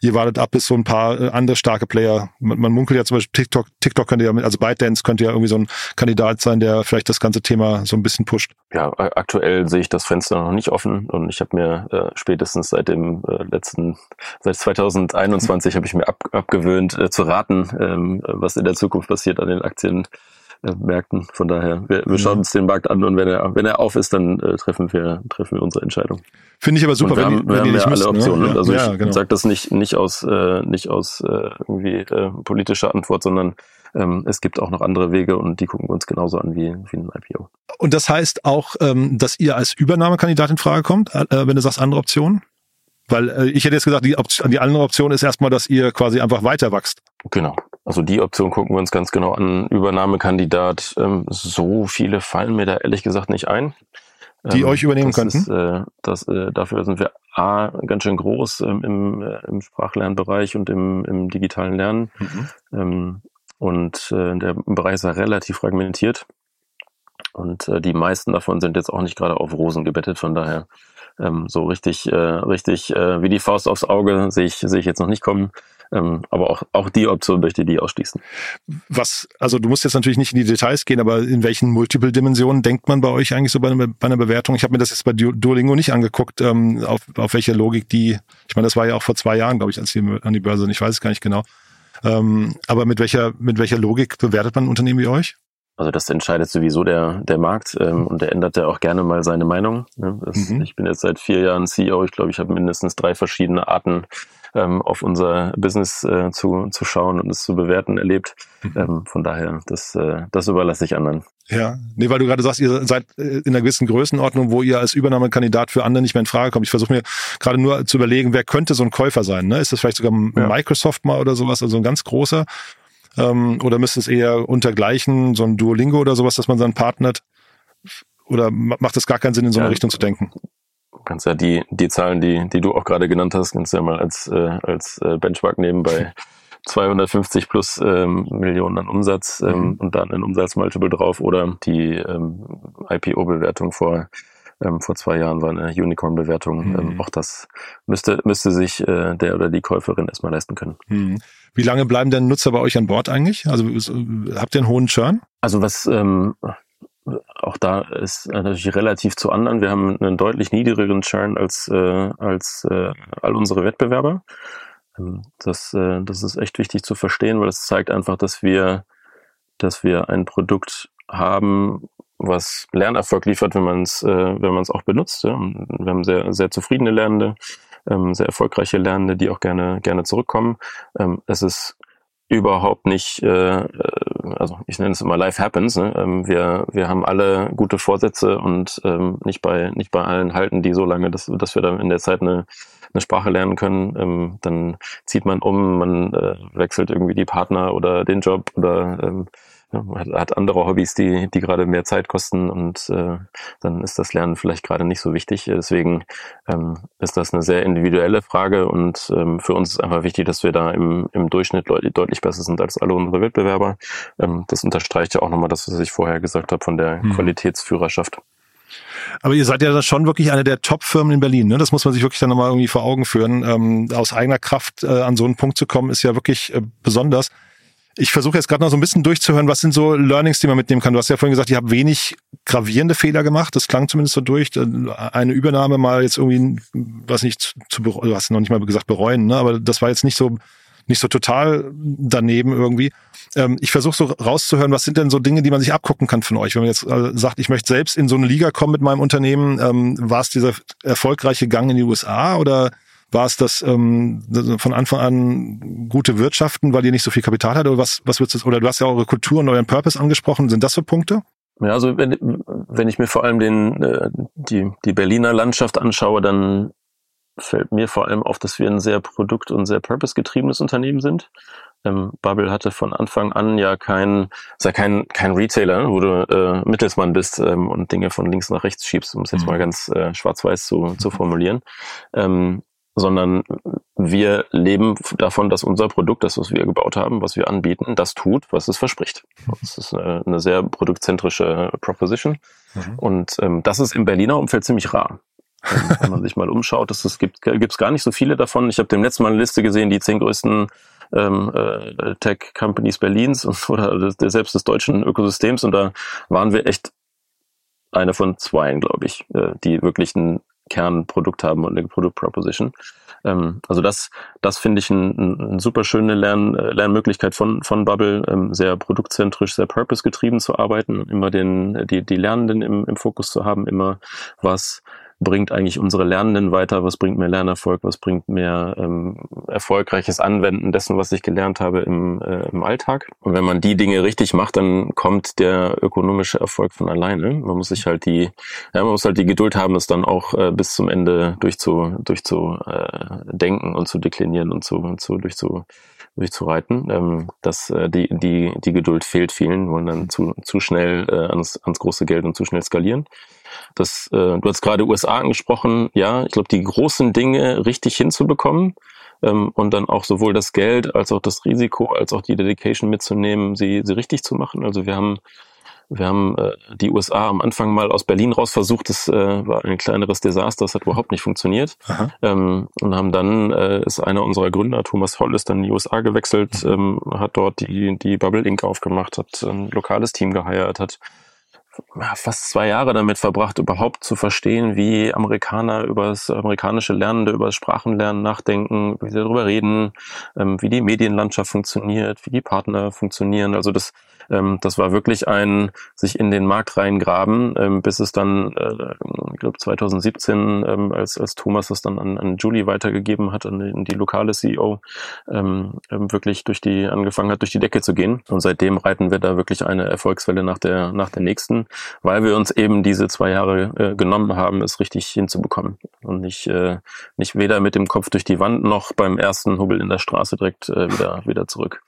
ihr wartet ab, bis so ein paar äh, andere starke Player, man, man munkelt ja zum Beispiel TikTok, TikTok könnte ja, also ByteDance könnte ja irgendwie so ein Kandidat sein, der vielleicht das ganze Thema so ein bisschen pusht. Ja, aktuell sehe ich das Fenster noch nicht offen und ich habe mir äh, spätestens seit dem äh, letzten, seit 2021 habe ich mir ab, abgewöhnt äh, zu raten, ähm, was in der Zukunft passiert an den Aktien. Äh, Märkten. Von daher, wir, wir schauen uns den Markt an und wenn er, wenn er auf ist, dann äh, treffen wir, treffen wir unsere Entscheidung. Finde ich aber super, wir wenn, haben, wenn die nicht ja müssen, alle Optionen. Ne? Also ja, ich genau. sage das nicht, nicht aus, äh, nicht aus äh, irgendwie äh, politischer Antwort, sondern ähm, es gibt auch noch andere Wege und die gucken wir uns genauso an wie, wie ein IPO. Und das heißt auch, ähm, dass ihr als Übernahmekandidat in Frage kommt, äh, wenn du sagst andere Optionen? Weil äh, ich hätte jetzt gesagt, die, Option, die andere Option ist erstmal, dass ihr quasi einfach weiter wächst. Genau. Also die Option gucken wir uns ganz genau an. Übernahmekandidat, ähm, so viele fallen mir da ehrlich gesagt nicht ein. Die ähm, euch übernehmen könnten? Ist, äh, das, äh, dafür sind wir A, ganz schön groß ähm, im, äh, im Sprachlernbereich und im, im digitalen Lernen. Mhm. Ähm, und äh, der Bereich ist ja relativ fragmentiert. Und äh, die meisten davon sind jetzt auch nicht gerade auf Rosen gebettet. Von daher ähm, so richtig, äh, richtig wie die Faust aufs Auge sehe ich, sehe ich jetzt noch nicht kommen. Ähm, aber auch, auch die Option möchte ich die ausschließen. Was, also du musst jetzt natürlich nicht in die Details gehen, aber in welchen Multiple-Dimensionen denkt man bei euch eigentlich so bei einer, bei einer Bewertung? Ich habe mir das jetzt bei Duolingo nicht angeguckt, ähm, auf, auf welche Logik die, ich meine, das war ja auch vor zwei Jahren, glaube ich, als die an die Börse, ich weiß es gar nicht genau. Ähm, aber mit welcher, mit welcher Logik bewertet man ein Unternehmen wie euch? Also das entscheidet sowieso der, der Markt ähm, und der ändert ja auch gerne mal seine Meinung. Ne? Das, mhm. Ich bin jetzt seit vier Jahren CEO. Ich glaube, ich habe mindestens drei verschiedene Arten ähm, auf unser Business äh, zu, zu schauen und es zu bewerten erlebt. Mhm. Ähm, von daher, das, äh, das überlasse ich anderen. Ja, nee, weil du gerade sagst, ihr seid äh, in einer gewissen Größenordnung, wo ihr als Übernahmekandidat für andere nicht mehr in Frage kommt. Ich versuche mir gerade nur zu überlegen, wer könnte so ein Käufer sein? Ne? Ist das vielleicht sogar ja. Microsoft mal oder sowas, also ein ganz großer? Ähm, oder müsste es eher untergleichen, so ein Duolingo oder sowas, dass man dann partnert? Oder macht es gar keinen Sinn, in so eine ja, Richtung zu denken? Du kannst ja die, die Zahlen, die, die du auch gerade genannt hast, kannst du ja mal als, äh, als äh, Benchmark nehmen bei <laughs> 250 plus ähm, Millionen an Umsatz ähm, mhm. und dann ein Umsatzmultiple drauf oder die ähm, IPO-Bewertung vor ähm, vor zwei Jahren war eine Unicorn-Bewertung. Mhm. Ähm, auch das müsste, müsste sich äh, der oder die Käuferin erstmal leisten können. Mhm. Wie lange bleiben denn Nutzer bei euch an Bord eigentlich? Also habt ihr einen hohen Churn? Also was ähm, auch da ist natürlich relativ zu anderen. Wir haben einen deutlich niedrigeren Churn als, äh, als äh, all unsere Wettbewerber. Ähm, das, äh, das ist echt wichtig zu verstehen, weil es zeigt einfach, dass wir, dass wir ein Produkt haben, was Lernerfolg liefert, wenn man es, äh, wenn man es auch benutzt. Ja. Wir haben sehr, sehr zufriedene Lernende, ähm, sehr erfolgreiche Lernende, die auch gerne, gerne zurückkommen. Ähm, es ist überhaupt nicht, äh, also ich nenne es immer Life Happens. Ne? Ähm, wir, wir haben alle gute Vorsätze und ähm, nicht bei nicht bei allen halten die so lange, dass, dass wir dann in der Zeit eine, eine Sprache lernen können. Ähm, dann zieht man um, man äh, wechselt irgendwie die Partner oder den Job oder ähm, hat, hat andere Hobbys, die, die gerade mehr Zeit kosten und äh, dann ist das Lernen vielleicht gerade nicht so wichtig. Deswegen ähm, ist das eine sehr individuelle Frage und ähm, für uns ist einfach wichtig, dass wir da im, im Durchschnitt deutlich besser sind als alle unsere Wettbewerber. Ähm, das unterstreicht ja auch nochmal das, was ich vorher gesagt habe von der hm. Qualitätsführerschaft. Aber ihr seid ja schon wirklich eine der Top-Firmen in Berlin. Ne? Das muss man sich wirklich dann nochmal irgendwie vor Augen führen. Ähm, aus eigener Kraft äh, an so einen Punkt zu kommen, ist ja wirklich äh, besonders. Ich versuche jetzt gerade noch so ein bisschen durchzuhören, was sind so Learnings, die man mitnehmen kann. Du hast ja vorhin gesagt, ihr habt wenig gravierende Fehler gemacht. Das klang zumindest so durch. Eine Übernahme mal jetzt irgendwie, was nicht zu bereuen, du hast noch nicht mal gesagt bereuen, ne? aber das war jetzt nicht so nicht so total daneben irgendwie. Ähm, ich versuche so rauszuhören, was sind denn so Dinge, die man sich abgucken kann von euch? Wenn man jetzt äh, sagt, ich möchte selbst in so eine Liga kommen mit meinem Unternehmen, ähm, war es dieser erfolgreiche Gang in die USA oder war es das ähm, von Anfang an gute Wirtschaften, weil ihr nicht so viel Kapital hat? Oder was, was wird's, oder du hast ja eure Kultur und euren Purpose angesprochen. Sind das so Punkte? Ja, also wenn, wenn ich mir vor allem den, äh, die, die Berliner Landschaft anschaue, dann fällt mir vor allem auf, dass wir ein sehr produkt- und sehr purpose-getriebenes Unternehmen sind. Ähm, Bubble hatte von Anfang an ja kein, ist ja kein, kein Retailer, wo du äh, Mittelsmann bist ähm, und Dinge von links nach rechts schiebst, um es jetzt mhm. mal ganz äh, schwarz-weiß zu, zu formulieren. Ähm, sondern wir leben davon, dass unser Produkt, das, was wir gebaut haben, was wir anbieten, das tut, was es verspricht. Das ist eine, eine sehr produktzentrische Proposition. Mhm. Und ähm, das ist im Berliner Umfeld ziemlich rar. Ähm, wenn man <laughs> sich mal umschaut, dass es gibt, gibt es gar nicht so viele davon. Ich habe dem letzten Mal eine Liste gesehen, die zehn größten ähm, äh, Tech-Companies Berlins und, oder des, selbst des deutschen Ökosystems und da waren wir echt eine von zweien, glaube ich, äh, die wirklich ein Kernprodukt haben und eine Product Proposition. Ähm, also das, das finde ich ein, ein super schöne Lern, äh, Lernmöglichkeit von, von Bubble, ähm, sehr produktzentrisch, sehr purpose-getrieben zu arbeiten, immer den, die, die Lernenden im, im Fokus zu haben, immer was bringt eigentlich unsere Lernenden weiter, was bringt mehr Lernerfolg, was bringt mehr ähm, erfolgreiches Anwenden dessen, was ich gelernt habe im, äh, im Alltag. Und wenn man die Dinge richtig macht, dann kommt der ökonomische Erfolg von alleine. Man muss sich halt die, ja, man muss halt die Geduld haben, es dann auch äh, bis zum Ende durchzu, durchzu äh, denken und zu deklinieren und zu, und zu durchzu durchzureiten. Ähm, dass äh, die, die, die Geduld fehlt vielen, wollen dann zu, zu schnell äh, ans, ans große Geld und zu schnell skalieren. Das, äh, du hast gerade USA angesprochen. Ja, ich glaube, die großen Dinge richtig hinzubekommen ähm, und dann auch sowohl das Geld als auch das Risiko als auch die Dedication mitzunehmen, sie, sie richtig zu machen. Also wir haben wir haben äh, die USA am Anfang mal aus Berlin raus versucht. Das äh, war ein kleineres Desaster. Das hat überhaupt nicht funktioniert. Ähm, und haben dann äh, ist einer unserer Gründer, Thomas Holl, ist dann in die USA gewechselt, mhm. ähm, hat dort die die Bubble Inc. aufgemacht, hat ein lokales Team geheiert, hat fast zwei Jahre damit verbracht, überhaupt zu verstehen, wie Amerikaner über das amerikanische Lernende, über das Sprachenlernen nachdenken, wie sie darüber reden, ähm, wie die Medienlandschaft funktioniert, wie die Partner funktionieren. Also das ähm, das war wirklich ein sich in den Markt reingraben, ähm, bis es dann, äh, ich glaube 2017, ähm, als, als Thomas das dann an, an Julie weitergegeben hat, an die, an die lokale CEO, ähm, ähm, wirklich durch die, angefangen hat, durch die Decke zu gehen. Und seitdem reiten wir da wirklich eine Erfolgswelle nach der, nach der nächsten, weil wir uns eben diese zwei Jahre äh, genommen haben, es richtig hinzubekommen. Und nicht, äh, nicht weder mit dem Kopf durch die Wand noch beim ersten Hubbel in der Straße direkt äh, wieder, wieder zurück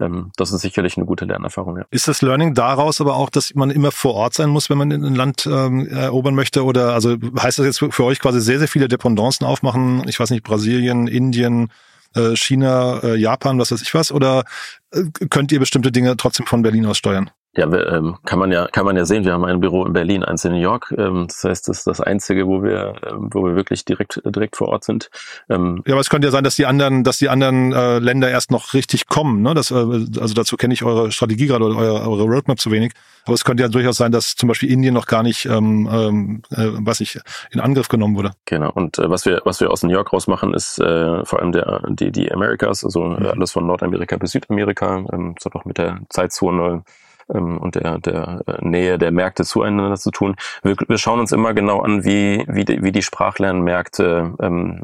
ähm, das ist sicherlich eine gute Lernerfahrung. Ja. Ist das Learning daraus aber auch, dass man immer vor Ort sein muss, wenn man ein Land ähm, erobern möchte? Oder also heißt das jetzt für, für euch quasi sehr, sehr viele Dependancen aufmachen? Ich weiß nicht, Brasilien, Indien, äh, China, äh, Japan, was weiß ich was? Oder äh, könnt ihr bestimmte Dinge trotzdem von Berlin aus steuern? Ja, ähm, kann man ja, kann man ja sehen. Wir haben ein Büro in Berlin, eins in New York. Ähm, das heißt, das ist das einzige, wo wir, ähm, wo wir wirklich direkt, direkt vor Ort sind. Ähm, ja, aber es könnte ja sein, dass die anderen, dass die anderen äh, Länder erst noch richtig kommen. Ne? Das, äh, also dazu kenne ich eure Strategie gerade oder eure, eure Roadmap zu wenig. Aber es könnte ja durchaus sein, dass zum Beispiel Indien noch gar nicht, ähm, äh, was ich in Angriff genommen wurde. Genau. Und äh, was wir, was wir aus New York raus machen, ist äh, vor allem der, die, die Americas, also mhm. alles von Nordamerika bis Südamerika, ähm, so doch mit der Zeitzone ähm, und der, der äh, Nähe der Märkte zueinander zu tun. Wir, wir schauen uns immer genau an, wie, wie, die, wie die Sprachlernmärkte, ähm,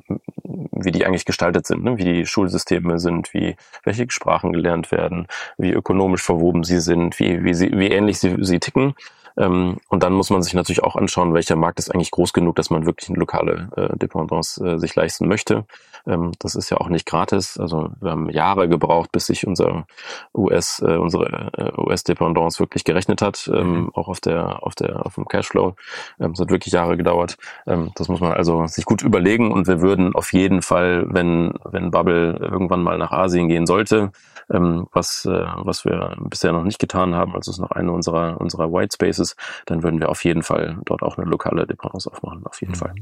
wie die eigentlich gestaltet sind, ne? wie die Schulsysteme sind, wie welche Sprachen gelernt werden, wie ökonomisch verwoben sie sind, wie, wie, sie, wie ähnlich sie, sie ticken Ähm, und dann muss man sich natürlich auch anschauen, welcher Markt ist eigentlich groß genug, dass man wirklich eine lokale äh, Dependance äh, sich leisten möchte. Ähm, das ist ja auch nicht gratis. Also wir haben Jahre gebraucht, bis sich unser US, äh, unsere äh, US-Dependance wirklich gerechnet hat, ähm, mhm. auch auf der, auf der, auf dem Cashflow. Ähm, es hat wirklich Jahre gedauert. Ähm, das muss man also sich gut überlegen und wir würden auf jeden Fall, wenn, wenn Bubble irgendwann mal nach Asien gehen sollte, ähm, was, äh, was wir bisher noch nicht getan haben, also es ist noch eine unserer, unserer White Spaces, dann würden wir auf jeden Fall dort auch eine lokale Dependance aufmachen, auf jeden mhm. Fall.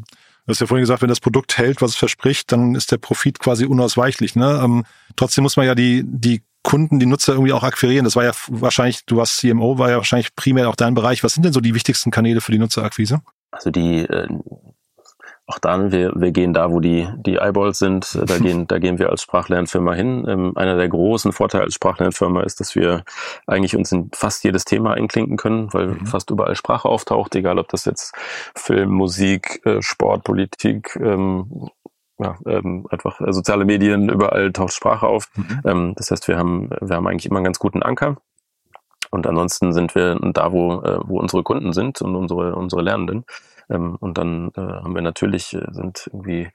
Du hast ja vorhin gesagt, wenn das Produkt hält, was es verspricht, dann ist der Profit quasi unausweichlich. Ne? Ähm, trotzdem muss man ja die, die Kunden, die Nutzer irgendwie auch akquirieren. Das war ja wahrscheinlich, du warst CMO, war ja wahrscheinlich primär auch dein Bereich. Was sind denn so die wichtigsten Kanäle für die Nutzerakquise? Also die, äh, auch dann, wir, wir gehen da, wo die, die Eyeballs sind, da <laughs> gehen, da gehen wir als Sprachlernfirma hin. Ähm, einer der großen Vorteile als Sprachlernfirma ist, dass wir eigentlich uns in fast jedes Thema einklinken können, weil mhm. fast überall Sprache auftaucht, egal ob das jetzt Film, Musik, äh, Sport, Politik, ähm, ja, ähm, einfach äh, soziale Medien, überall taucht Sprache auf. Mhm. Ähm, das heißt, wir haben, wir haben eigentlich immer einen ganz guten Anker. Und ansonsten sind wir da, wo, äh, wo unsere Kunden sind und unsere, unsere Lernenden. Ähm, und dann äh, haben wir natürlich, äh, sind irgendwie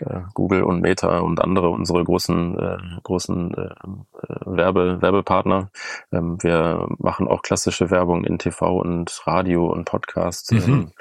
äh, Google und Meta und andere unsere großen äh, großen äh, äh, Werbe Werbepartner. Ähm, wir machen auch klassische Werbung in TV und Radio und Podcast. Mhm. Ähm,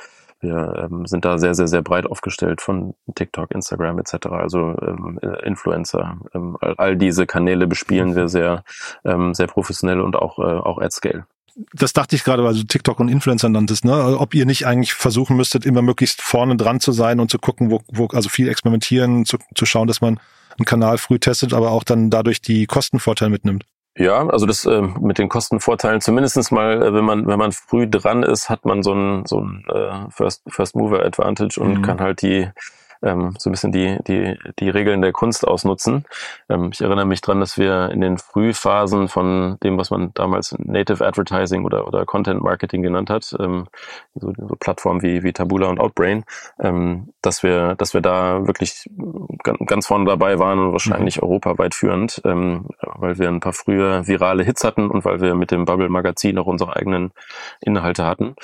wir ähm, sind da sehr, sehr, sehr breit aufgestellt von TikTok, Instagram etc. Also ähm, äh, Influencer. Ähm, all, all diese Kanäle bespielen wir sehr, ähm, sehr professionell und auch, äh, auch at scale das dachte ich gerade, weil du TikTok und Influencer nanntest, ne? Ob ihr nicht eigentlich versuchen müsstet, immer möglichst vorne dran zu sein und zu gucken, wo, wo also viel experimentieren, zu, zu schauen, dass man einen Kanal früh testet, aber auch dann dadurch die Kostenvorteile mitnimmt. Ja, also das äh, mit den Kostenvorteilen, zumindestens mal, äh, wenn man, wenn man früh dran ist, hat man so ein, so ein äh, First, First Mover Advantage und mhm. kann halt die ähm, so ein bisschen die, die, die Regeln der Kunst ausnutzen. Ähm, ich erinnere mich dran, dass wir in den Frühphasen von dem, was man damals Native Advertising oder, oder Content Marketing genannt hat, ähm, so, so Plattformen wie, wie Tabula und Outbrain, ähm, dass wir, dass wir da wirklich ganz vorne dabei waren und wahrscheinlich mhm. europaweit führend, ähm, weil wir ein paar frühe virale Hits hatten und weil wir mit dem Bubble Magazin auch unsere eigenen Inhalte hatten.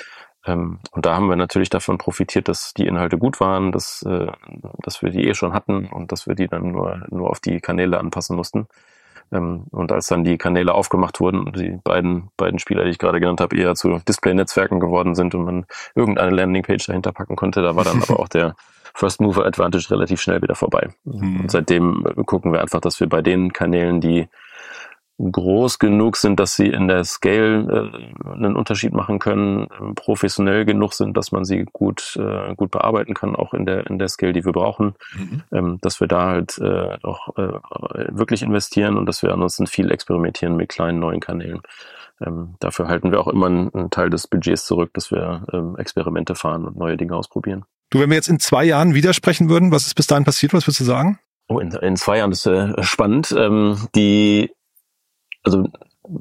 Ähm, und da haben wir natürlich davon profitiert, dass die Inhalte gut waren, dass, äh, dass wir die eh schon hatten und dass wir die dann nur, nur auf die Kanäle anpassen mussten. Ähm, und als dann die Kanäle aufgemacht wurden und die beiden, beiden Spieler, die ich gerade genannt habe, eher zu Display-Netzwerken geworden sind und man irgendeine Landingpage dahinter packen konnte, da war dann aber auch der First Mover Advantage relativ schnell wieder vorbei. Mhm. Und seitdem gucken wir einfach, dass wir bei den Kanälen, die groß genug sind, dass sie in der Scale äh, einen Unterschied machen können, professionell genug sind, dass man sie gut äh, gut bearbeiten kann, auch in der in der Scale, die wir brauchen, mhm. ähm, dass wir da halt äh, auch äh, wirklich investieren und dass wir ansonsten viel experimentieren mit kleinen neuen Kanälen. Ähm, dafür halten wir auch immer einen, einen, Teil des Budgets zurück, dass wir ähm, Experimente fahren und neue Dinge ausprobieren. Du, wenn wir jetzt in zwei Jahren widersprechen würden, was ist bis dahin passiert? Was würdest du sagen? Oh, in, in zwei Jahren ist äh, spannend. Ähm, die also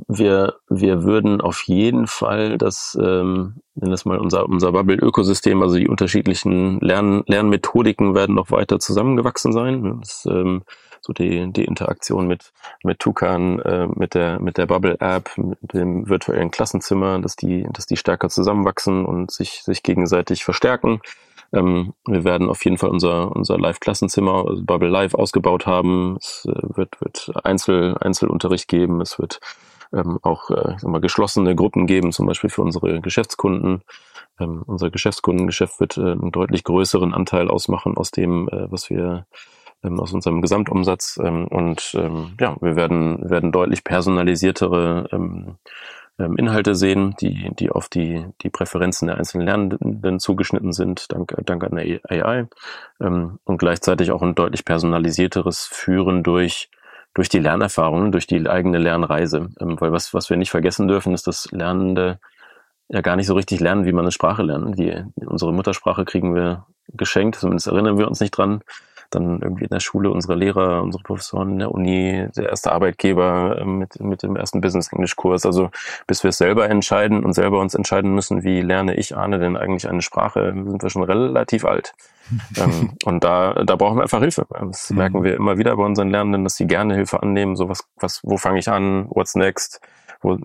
wir, wir würden auf jeden Fall das, ähm, nennen das mal unser, unser Bubble-Ökosystem, also die unterschiedlichen Lern, Lernmethodiken werden noch weiter zusammengewachsen sein. Das, ähm, so die, die Interaktion mit, mit Tukan, äh, mit der, mit der Bubble-App, mit dem virtuellen Klassenzimmer, dass die, dass die stärker zusammenwachsen und sich, sich gegenseitig verstärken. Ähm, wir werden auf jeden Fall unser, unser Live-Klassenzimmer, also Bubble Live, ausgebaut haben. Es äh, wird, wird Einzel, Einzelunterricht geben. Es wird ähm, auch äh, ich sag mal, geschlossene Gruppen geben, zum Beispiel für unsere Geschäftskunden. Ähm, unser Geschäftskundengeschäft wird äh, einen deutlich größeren Anteil ausmachen aus dem, äh, was wir ähm, aus unserem Gesamtumsatz. Ähm, und ähm, ja, wir werden, werden deutlich personalisiertere ähm, Inhalte sehen, die, die auf die, die Präferenzen der einzelnen Lernenden zugeschnitten sind, dank, dank an der AI. Ähm, und gleichzeitig auch ein deutlich personalisierteres Führen durch, durch die Lernerfahrungen, durch die eigene Lernreise. Ähm, weil was, was wir nicht vergessen dürfen, ist, dass Lernende ja gar nicht so richtig lernen, wie man eine Sprache lernt. Die, unsere Muttersprache kriegen wir geschenkt, zumindest erinnern wir uns nicht dran dann irgendwie in der Schule unsere Lehrer, unsere Professoren in der Uni, der erste Arbeitgeber ähm, mit, mit dem ersten Business-Englisch-Kurs. Also bis wir es selber entscheiden und selber uns entscheiden müssen, wie lerne ich, ahne denn eigentlich eine Sprache, sind wir schon relativ alt. <laughs> ähm, und da, da brauchen wir einfach Hilfe. Das mhm. merken wir immer wieder bei unseren Lernenden, dass sie gerne Hilfe annehmen. So was, was, wo fange ich an? What's next? Wo,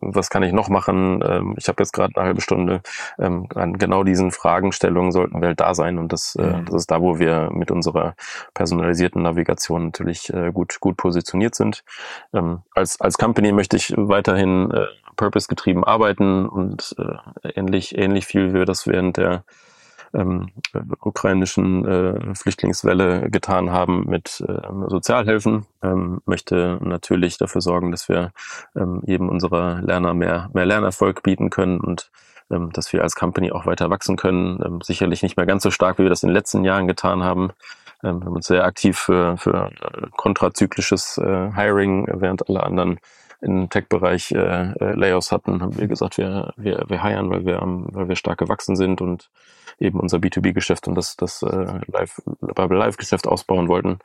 was kann ich noch machen? Ähm, ich habe jetzt gerade eine halbe Stunde. Ähm, an genau diesen Fragestellungen sollten wir halt da sein und das, äh, mhm. das ist da, wo wir mit unserer personalisierten Navigation natürlich äh, gut, gut positioniert sind. Ähm, als, als Company möchte ich weiterhin äh, purpose-getrieben arbeiten und äh, ähnlich, ähnlich viel, wie wir das während der ähm, ukrainischen äh, Flüchtlingswelle getan haben mit äh, Sozialhilfen, ähm, möchte natürlich dafür sorgen, dass wir ähm, eben unserer Lerner mehr, mehr Lernerfolg bieten können und ähm, dass wir als Company auch weiter wachsen können. Ähm, sicherlich nicht mehr ganz so stark, wie wir das in den letzten Jahren getan haben. Ähm, wir haben uns sehr aktiv für, für äh, kontrazyklisches äh, Hiring, während alle anderen im Tech-Bereich äh, äh, Layoffs hatten, haben wir gesagt, wir, wir, wir hiren, weil wir, weil wir stark gewachsen sind und eben unser B2B-Geschäft und das, das äh, Live, Live-Geschäft ausbauen wollten.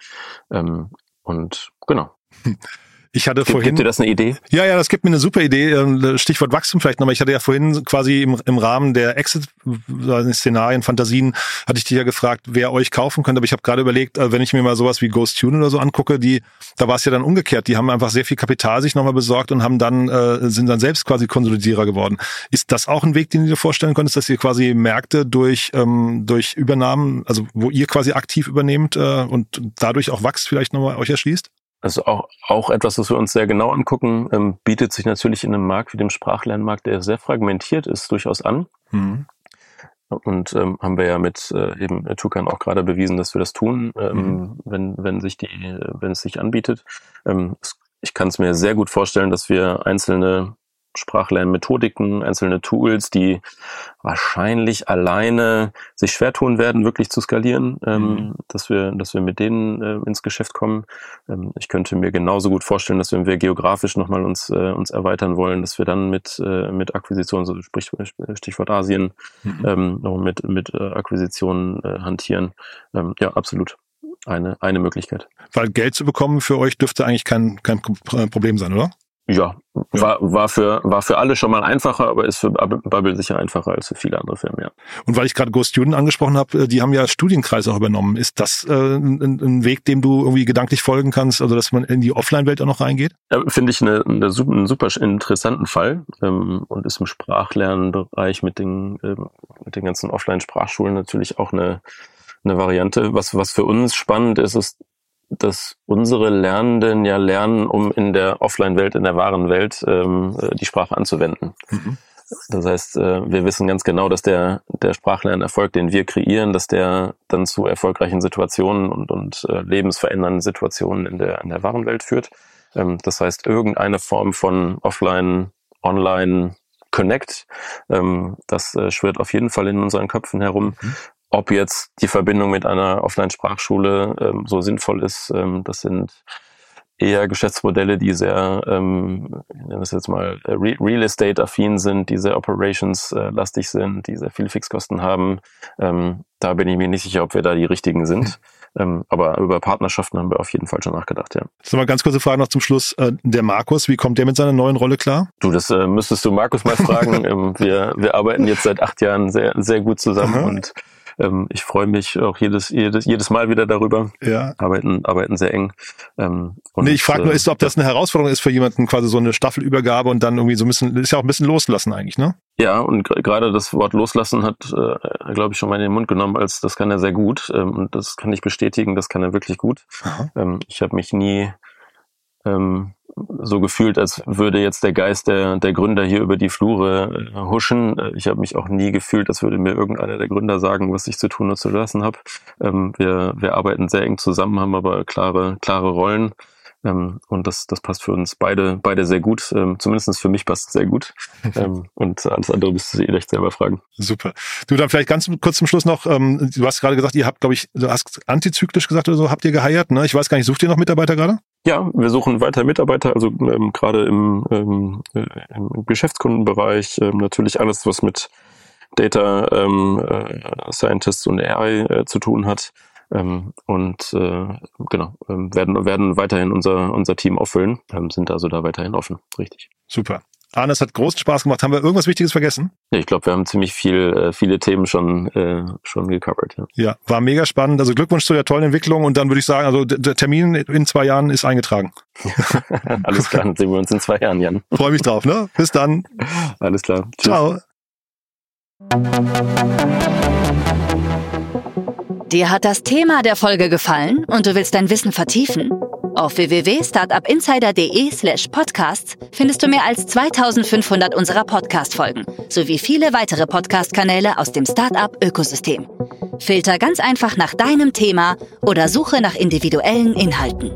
Ähm, und genau. <laughs> Ich hatte Gibt, vorhin. Gibt dir das eine Idee? Ja, ja, das gibt mir eine super Idee. Ähm, Stichwort Wachstum vielleicht nochmal. Ich hatte ja vorhin quasi im, im Rahmen der Exit-Szenarien, Fantasien, hatte ich dich ja gefragt, wer euch kaufen könnte. Aber ich habe gerade überlegt, äh, wenn ich mir mal sowas wie Ghost Tune oder so angucke, die, da war es ja dann umgekehrt. Die haben einfach sehr viel Kapital sich nochmal besorgt und haben dann, äh, sind dann selbst quasi Konsolidierer geworden. Ist das auch ein Weg, den du dir vorstellen könntest, dass ihr quasi Märkte durch, ähm, durch Übernahmen, also wo ihr quasi aktiv übernehmt äh, und dadurch auch wächst, vielleicht nochmal euch erschließt? Also auch, auch etwas, was wir uns sehr genau angucken, ähm, bietet sich natürlich in einem Markt wie dem Sprachlernmarkt, der sehr fragmentiert ist, durchaus an. Mhm. Und ähm, haben wir ja mit äh, eben Tukan auch gerade bewiesen, dass wir das tun, ähm, mhm. wenn, wenn sich die, wenn es sich anbietet. Ähm, ich kann es mir sehr gut vorstellen, dass wir einzelne Sprachlernmethodiken, einzelne Tools, die wahrscheinlich alleine sich schwer tun werden, wirklich zu skalieren, ähm, mhm. dass wir, dass wir mit denen äh, ins Geschäft kommen. Ähm, ich könnte mir genauso gut vorstellen, dass wenn wir geografisch nochmal uns, äh, uns erweitern wollen, dass wir dann mit, äh, mit Akquisitionen, so sprich, Stichwort Asien, mhm. ähm, noch mit, mit äh, Akquisitionen äh, hantieren. Ähm, ja, absolut. Eine, eine Möglichkeit. Weil Geld zu bekommen für euch dürfte eigentlich kein, kein Problem sein, oder? Ja, war, war, für, war für alle schon mal einfacher, aber ist für Bubble sicher einfacher als für viele andere Firmen, ja. Und weil ich gerade Go Student angesprochen habe, äh, die haben ja Studienkreise auch übernommen. Ist das äh, ein, ein, Weg, dem du irgendwie gedanklich folgen kannst, also dass man in die Offline-Welt auch noch reingeht? Ja, Finde ich eine, eine super, einen super interessanten Fall ähm, und ist im Sprachlernbereich mit den, äh, mit den ganzen Offline-Sprachschulen natürlich auch eine, eine Variante. Was, was für uns spannend ist, ist, dass unsere Lernenden ja lernen, um in der Offline-Welt, in der wahren Welt ähm, äh, die Sprache anzuwenden. Mhm. Das heißt, äh, wir wissen ganz genau, dass der, der Sprachlernerfolg, den wir kreieren, dass der dann zu erfolgreichen Situationen und, und äh, lebensverändernden Situationen in der, in der wahren Welt führt. Ähm, das heißt, irgendeine Form von Offline, Online, Connect. Ähm, das äh, schwirrt auf jeden Fall in unseren Köpfen herum. Mhm. Ob jetzt die Verbindung mit einer Offline-Sprachschule ähm, so sinnvoll ist, ähm, das sind eher Geschäftsmodelle, die sehr, ähm, ich nenne das jetzt mal, äh, Real Estate-affin sind, die sehr Operations-lastig sind, die sehr viele Fixkosten haben. Ähm, da bin ich mir nicht sicher, ob wir da die richtigen sind. Ähm, aber über Partnerschaften haben wir auf jeden Fall schon nachgedacht, ja. So mal ganz kurze Frage noch zum Schluss. Äh, der Markus, wie kommt der mit seiner neuen Rolle klar? Du, das äh, müsstest du Markus mal fragen. <laughs> ähm, wir, wir arbeiten jetzt seit acht Jahren sehr, sehr gut zusammen Aha. und ähm, ich freue mich auch jedes, jedes, jedes Mal wieder darüber. Ja. Arbeiten, arbeiten sehr eng. Ähm, nee, ich frage nur, äh, ist, ob das eine Herausforderung ist für jemanden, quasi so eine Staffelübergabe und dann irgendwie so ein bisschen, ist ja auch ein bisschen loslassen eigentlich, ne? Ja, und gerade das Wort loslassen hat, äh, glaube ich, schon mal in den Mund genommen, als das kann er sehr gut. Ähm, und das kann ich bestätigen, das kann er wirklich gut. Ähm, ich habe mich nie ähm, so gefühlt, als würde jetzt der Geist der, der Gründer hier über die Flure äh, huschen. Äh, ich habe mich auch nie gefühlt, als würde mir irgendeiner der Gründer sagen, was ich zu tun und zu lassen habe. Ähm, wir, wir arbeiten sehr eng zusammen, haben aber klare, klare Rollen. Ähm, und das, das passt für uns beide, beide sehr gut. Ähm, Zumindest für mich passt es sehr gut. <laughs> ähm, und alles andere müsst ihr echt selber fragen. Super. Du dann vielleicht ganz kurz zum Schluss noch, ähm, du hast gerade gesagt, ihr habt, glaube ich, du hast antizyklisch gesagt oder so, habt ihr geheiert, ne? Ich weiß gar nicht, sucht ihr noch Mitarbeiter gerade? Ja, wir suchen weiter Mitarbeiter, also ähm, gerade im, ähm, äh, im Geschäftskundenbereich, ähm, natürlich alles, was mit Data ähm, äh, Scientists und AI äh, zu tun hat. Ähm, und äh, genau, ähm, werden, werden weiterhin unser, unser Team auffüllen, ähm, sind also da weiterhin offen, richtig. Super. Arne, es hat großen Spaß gemacht. Haben wir irgendwas Wichtiges vergessen? Ich glaube, wir haben ziemlich viel, äh, viele Themen schon, äh, schon gecovert. Ja. ja, war mega spannend. Also Glückwunsch zu der tollen Entwicklung und dann würde ich sagen, also der Termin in zwei Jahren ist eingetragen. <laughs> Alles klar, dann sehen wir uns in zwei Jahren, Jan. Freue mich drauf, ne? Bis dann. Alles klar. Tschüss. Ciao. Dir hat das Thema der Folge gefallen und du willst dein Wissen vertiefen? Auf www.startupinsider.de slash podcasts findest du mehr als 2500 unserer Podcast-Folgen sowie viele weitere Podcast-Kanäle aus dem Startup-Ökosystem. Filter ganz einfach nach deinem Thema oder suche nach individuellen Inhalten.